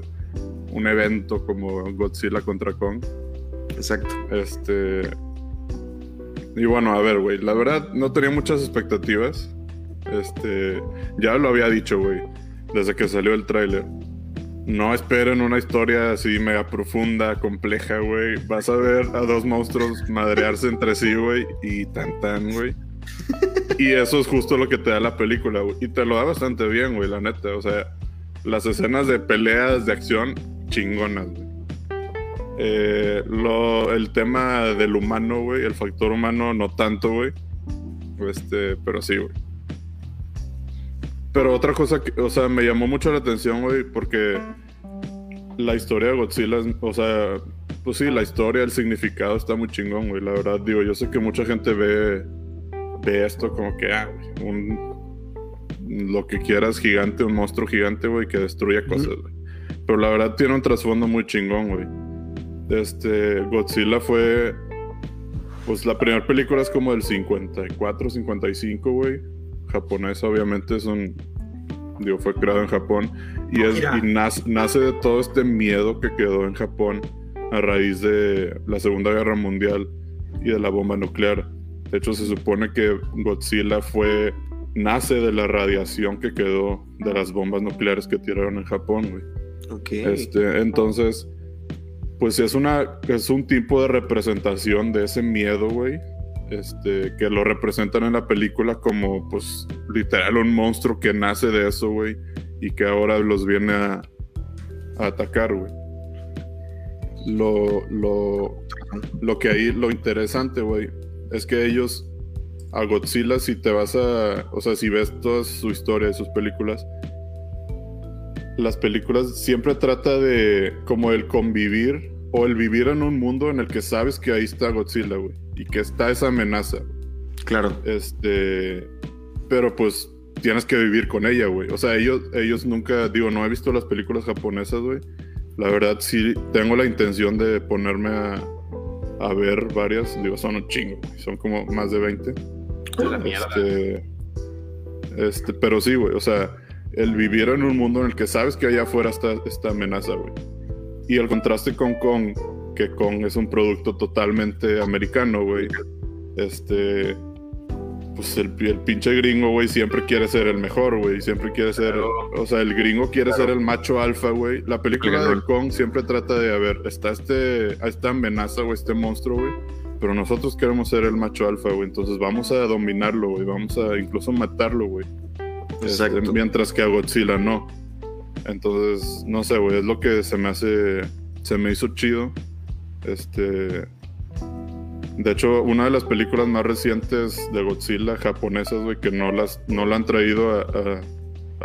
un evento como Godzilla contra Kong. Exacto. Este. Y bueno, a ver, güey. La verdad, no tenía muchas expectativas. Este. Ya lo había dicho, güey. Desde que salió el tráiler. No esperen una historia así mega profunda, compleja, güey. Vas a ver a dos monstruos madrearse entre sí, güey, y tan tan, güey. Y eso es justo lo que te da la película, güey. Y te lo da bastante bien, güey, la neta. O sea, las escenas de peleas, de acción, chingonas, güey. Eh, el tema del humano, güey, el factor humano, no tanto, güey. Este, pero sí, güey. Pero otra cosa que, o sea, me llamó mucho la atención, güey, porque la historia de Godzilla, o sea, pues sí, la historia, el significado está muy chingón, güey. La verdad, digo, yo sé que mucha gente ve, ve esto como que, ah, güey, un, lo que quieras gigante, un monstruo gigante, güey, que destruye cosas, güey. Pero la verdad tiene un trasfondo muy chingón, güey. Este, Godzilla fue, pues la primera película es como del 54, 55, güey. Japonesa, obviamente, es un, digo, fue creado en Japón. Y, es, y nace, nace de todo este miedo que quedó en Japón a raíz de la Segunda Guerra Mundial y de la bomba nuclear. De hecho, se supone que Godzilla fue nace de la radiación que quedó de las bombas nucleares que tiraron en Japón, güey. Ok. Este, entonces, pues es una es un tipo de representación de ese miedo, güey. Este, que lo representan en la película como, pues, literal, un monstruo que nace de eso, güey, y que ahora los viene a, atacar, güey. Lo, lo, lo que ahí, lo interesante, güey, es que ellos, a Godzilla, si te vas a, o sea, si ves toda su historia de sus películas, las películas siempre trata de como el convivir o el vivir en un mundo en el que sabes que ahí está Godzilla, güey, y que está esa amenaza. Claro. Este, pero pues tienes que vivir con ella, güey. O sea, ellos, ellos nunca, digo, no he visto las películas japonesas, güey. La verdad sí tengo la intención de ponerme a, a ver varias. Digo, son un chingo, güey. son como más de 20. De la mierda. Este, este, pero sí, güey, o sea, el vivir en un mundo en el que sabes que allá afuera está esta amenaza, güey. Y el contraste con Kong, que Kong es un producto totalmente americano, güey. Este, pues el, el pinche gringo, güey, siempre quiere ser el mejor, güey. Siempre quiere ser, o sea, el gringo quiere ser el macho alfa, güey. La película Claro. de Kong siempre trata de, a ver, está este, esta amenaza, güey, este monstruo, güey. Pero nosotros queremos ser el macho alfa, güey. Entonces vamos a dominarlo, güey. Vamos a incluso matarlo, güey. Este, Exacto. mientras que a Godzilla no. Entonces, no sé, güey. Es lo que se me hace. Se me hizo chido. Este. De hecho, una de las películas más recientes de Godzilla japonesas, güey, que no las no la han traído a, a-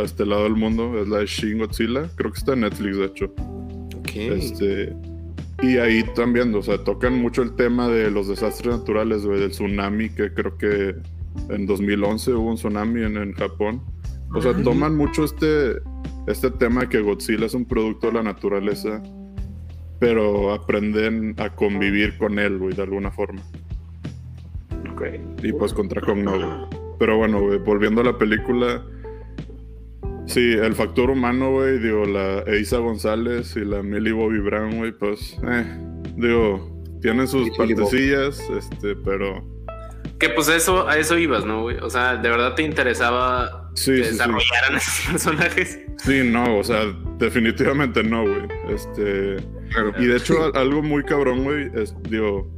a este lado del mundo, es la de Shin Godzilla. Creo que está en Netflix, de hecho. Ok. Este, y ahí también, o sea, tocan mucho el tema de los desastres naturales, güey, del tsunami, que creo que en 2011 hubo un tsunami en, en Japón. O sea, toman mucho este, este tema de que Godzilla es un producto de la naturaleza, pero aprenden a convivir con él, güey, de alguna forma. Ok. Y pues contra Kong no, güey. Pero bueno, güey, volviendo a la película. Sí, el factor humano, güey, digo, la Eiza González y la Millie Bobby Brown, güey, pues, eh, digo, tienen sus partecillas, este, pero Que pues eso, a eso ibas, ¿no, güey? O sea, ¿de verdad te interesaba Sí, que sí, sí. desarrollaran esos [LAUGHS] personajes? sí, no, o sea, definitivamente no, güey. Este, Claro. y de hecho, algo muy cabrón, güey, es, digo,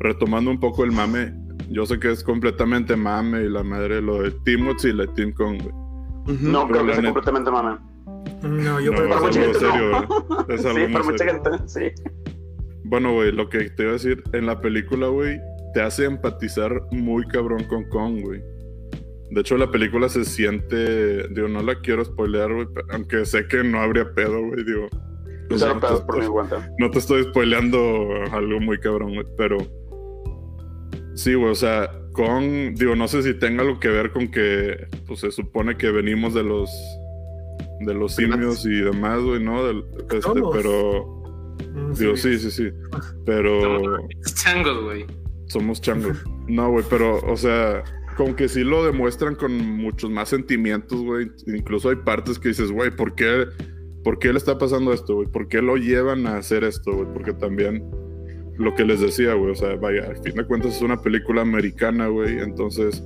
retomando un poco el mame, yo sé que es completamente mame y la madre lo de Godzilla y Team Kong, güey. No, creo la que neta- completamente mame. No, yo No, prefiero- es mucha algo gente no. serio, güey. Es [LAUGHS] Sí, algo muy para mucha serio. gente, sí. Bueno, güey, lo que te iba a decir, en la película, güey, te hace empatizar muy cabrón con Kong, güey. De hecho, la película se siente, digo, no la quiero spoilear, güey, aunque sé que no habría pedo, güey, digo. no, te por mi estoy, cuenta. no te estoy spoileando algo muy cabrón, güey, pero sí, güey, o sea, Kong, digo, no sé si tenga algo que ver con que, pues se supone que venimos de los, de los simios y demás, güey, ¿no? Del- este, pero, Mm, digo, sí, sí, sí, pero [LAUGHS] Changos, güey. Somos changos. No, güey, pero, o sea, como que sí lo demuestran con muchos más sentimientos, güey. Incluso hay partes que dices, güey, ¿por qué, ¿por qué le está pasando esto, güey? ¿Por qué lo llevan a hacer esto, güey? Porque también lo que les decía, güey, o sea, vaya, al fin de cuentas es una película americana, güey. Entonces,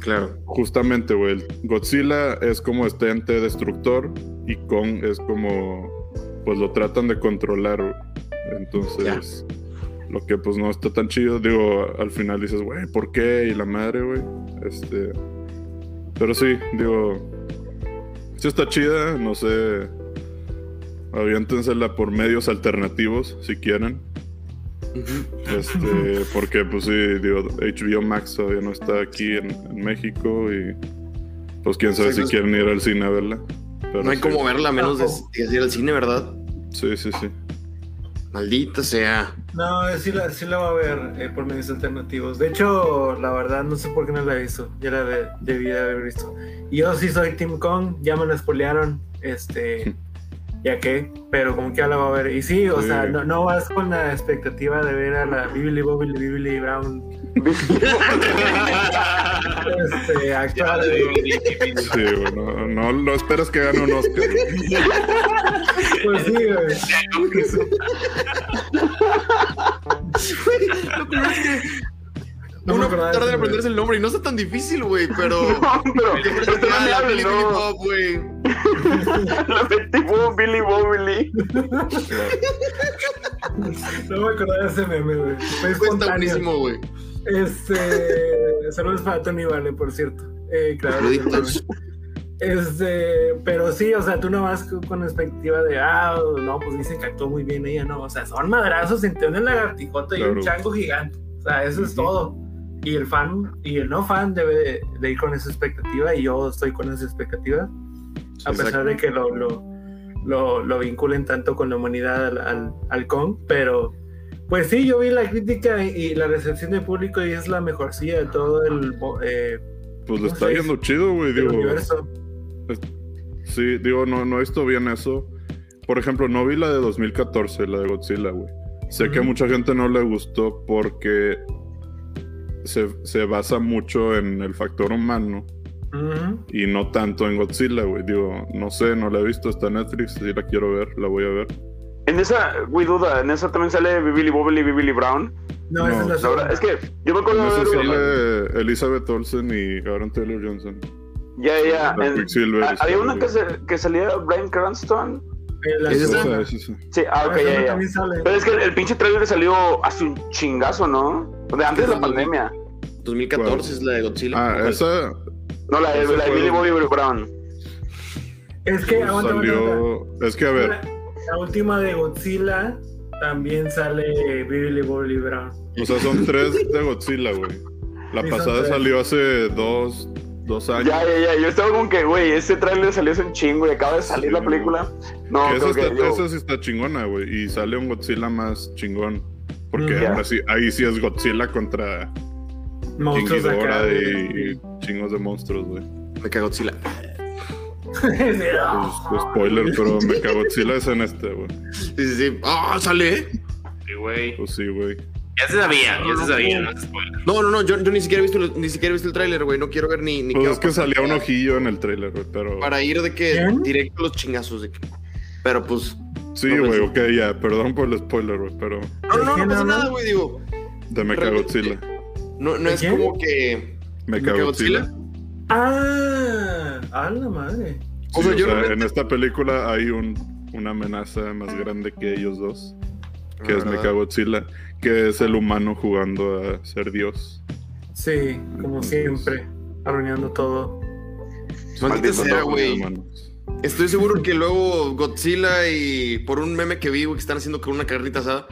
Claro. justamente, güey, Godzilla es como este ente destructor y Kong es como, pues lo tratan de controlar. güey. Entonces, lo que pues no está tan chido, digo, al final dices, güey, ¿por qué? Y la madre, güey. Este, pero sí, digo, sí está chida, no sé. Aviéntensela por medios alternativos, si quieren. Este, [LAUGHS] porque pues sí, digo, HBO Max todavía no está aquí en, en México y pues quién sabe Sí, si pues- quieren ir al cine a verla. Pero No hay sí, como verla a menos de, de ir al cine, ¿verdad? Sí, sí, sí. Maldita sea. No, sí la, sí la va a ver eh, por medios alternativos. De hecho, la verdad, no sé por qué no la he visto. Ya la de- debí de haber visto. Y yo sí soy Team Kong, ya me la spoilearon. Este, [LAUGHS] ya que, pero como que ya la va a ver. Y sí, o Sí. sea, no, no vas con la expectativa de ver a la Bibili Bobili Bibili Brown este, de- Sí, güey, no, no, no esperas que gane un Oscar. Pues sí, güey. Lo peor es que No uno tarda en aprenderse el nombre y no está tan difícil, güey, [LAUGHS] pero. pero, Siempre pero se no me hables, Billy Billy no. Bob, güey. La de tipo Billy Bobily. No me acordaba de ese meme, güey. Fue Está espontáneo. buenísimo, güey. Este. Saludos para Tony Vale, por cierto. Eh, claro. Este, pero sí, o sea, tú no vas con, con expectativa de, ah, no, pues dicen que actuó muy bien ella, no. O sea, son madrazos entre un lagartijote y un chango gigante. O sea, eso es Ujú. todo. Y el fan y el no fan debe de, de ir con esa expectativa y yo estoy con esa expectativa. A pesar de que lo, lo, lo, lo vinculen tanto con la humanidad al, al, al Kong, pero pues sí, yo vi la crítica y, y la recepción del público y es la mejorcilla de todo el, eh, Pues le está yendo chido, güey. Digo, universo. sí, digo, no, no he visto bien eso. Por ejemplo, no vi la de 2014, la de Godzilla, güey. Sé que a mucha gente no le gustó porque se, se basa mucho en el factor humano y no tanto en Godzilla, güey. Digo, no sé, no la he visto, está en Netflix, si la quiero ver, la voy a ver. En esa, güey, duda, en esa también sale Billy Bobily Billy Brown. No, esa es No, la La verdad, segunda. es que yo me acuerdo En de sale Elizabeth Olsen y Aaron Taylor Johnson. ya, ya, La en- Quicksilver ah, está había una que, se, que salía Brian Cranston. Eh, la ¿Es esa? segunda. Esa, esa, sí. Sí, ah, ok, segunda ya, ya. Pero es que el, el pinche trailer salió hace un chingazo, ¿no? De antes de la pandemia. 2014 es la de Godzilla. Ah, ¿Cuál? esa No, la de, la de Billy Bobby Brown. Es que, aguanta, aguanta, aguanta. salió. Es que a ver, La, última de Godzilla también sale Billy Bobby Brown. o sea, son tres de Godzilla, güey. La Sí, pasada salió hace dos, dos años. Ya, ya, ya. Yo estaba como que, güey, ese trailer salió hace un chingo y acaba de salir Sí, la película. No, Que esa, creo que está, yo- esa sí está chingona, güey. Y sale un Godzilla más chingón. Porque Mm. ahora sí, ahí sí es Godzilla contra King Monstruos de- y chingos de monstruos, güey. Me cago Godzilla. Pues, pues, spoiler, pero me [LAUGHS] cago Godzilla es en este, güey. Sí, sí, sí. ¡Ah, sale! Sí, güey. Pues sí, güey. Ya se sabía, ya se sabía, no es spoiler. No, no, no, yo, yo ni siquiera he visto, el- ni siquiera he visto el tráiler, güey. No quiero ver ni, ni Pues qué es que salía un para- ojillo en el trailer, güey, pero... Para ir de que ¿Quién? directo a los chingazos. De que... Pero pues. Sí, No, güey, pues, ok, ya, perdón por el spoiler, güey, pero No, no, no, pasa nada, güey. Digo, de Mechagodzilla. no, no ¿De es quién? como que. Mechagodzilla. Ah, a la madre. O Sí, sea, yo en realmente- esta película hay un, una amenaza más grande que ellos dos, que Ah, es ¿verdad? Mechagodzilla, que es el humano jugando a ser Dios. Sí, como siempre, arruinando todo. Maldita sea, todo, güey. Humanos. Estoy seguro que luego Godzilla y por un meme que vi, güey, que están haciendo con una carnita asada,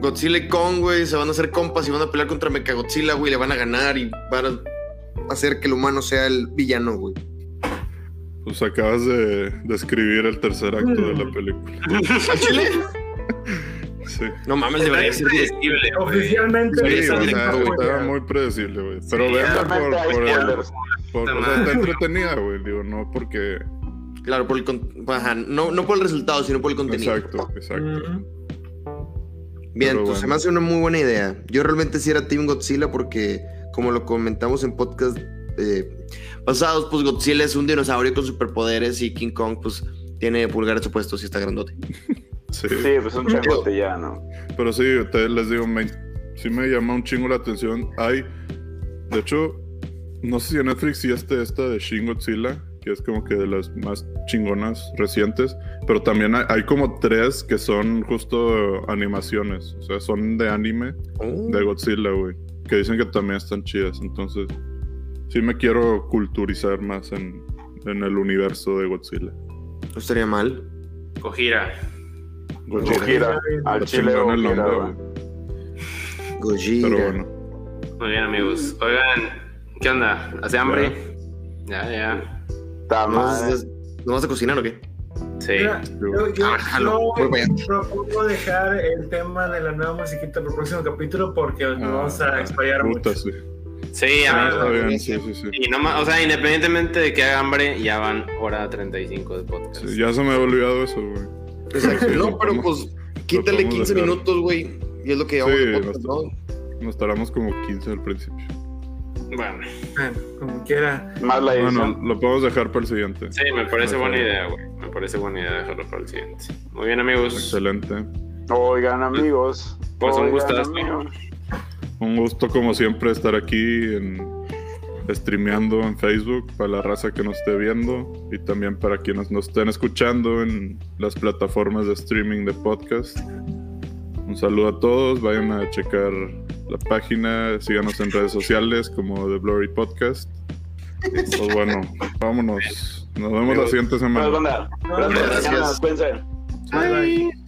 Godzilla y Kong, güey, se van a hacer compas y van a pelear contra Mechagodzilla, güey, le van a ganar y van a hacer que el humano sea el villano, güey. Pues acabas de describir el tercer acto de la película. [LAUGHS] ¿Al chile? Sí. No mames, debería ser predecible. Oficialmente. Sí, esa o sea, estaba muy predecible, güey. Pero Sí, veanla por, por el- por- o sea, está entretenida, güey. Digo, no porque. Claro, por el con- ajá, no, no por el resultado, sino por el contenido. Exacto, exacto. Bien, Pero pues se me hace una muy buena idea. Yo realmente sí era Team Godzilla porque, como lo comentamos en podcast eh, pasados, pues Godzilla es un dinosaurio con superpoderes y King Kong, pues tiene pulgares opuestos y está grandote. Sí. Sí, pues un changote ya, ¿no? Pero sí, te, les digo, me, sí me llama un chingo la atención. Hay, de hecho, no sé si en Netflix sí este esta de Shin Godzilla, que es como que de las más chingonas recientes, pero también hay, hay como tres que son justo animaciones, o sea, son de anime Oh, de Godzilla, güey, que dicen que también están chidas, entonces sí me quiero culturizar más en, en el universo de Godzilla. no estaría mal. Gojira. Gojira. Al chile chingón el Gojira, nombre. Gojira. Pero bueno, Muy bien, amigos. Oigan, ¿qué onda? ¿Hace hambre? Ya, ya. Está ¿No vas, madre. ¿No vas a cocinar o qué? Sí. Mira, yo, yo- Ah, propongo dejar el tema de la nueva musiquita para el próximo capítulo porque nos vamos a explayar mucho. sí. Sí, Ah, amigos. está bien, sí, sí, sí. Y no o sea, independientemente de que haga hambre, ya van hora 35 de podcast. Sí, Ya se me había olvidado eso, güey. Exacto. Sí, no, pero podemos- pues quítale podemos 15 dejar. minutos, güey. Y es lo que llevamos Sí, de podcast, nos- ¿no? Nos tardamos como 15 al principio. Bueno, Bueno, como quiera. Más la Bueno, lo podemos dejar para el siguiente. sí, me parece buena idea, güey. Me parece buena idea dejarlo para el siguiente. Muy bien, amigos. Excelente. Oigan, amigos. Pues un Oigan, gustazo. amigos. Un gusto como siempre estar aquí en streameando en Facebook para la raza que nos esté viendo y también para quienes nos estén escuchando en las plataformas de streaming de podcast. Un saludo a todos, vayan a checar la página, síganos en redes sociales como The Blurry Podcast. Pues bueno, vámonos. Nos vemos la siguiente semana. Gracias. Bye, bye.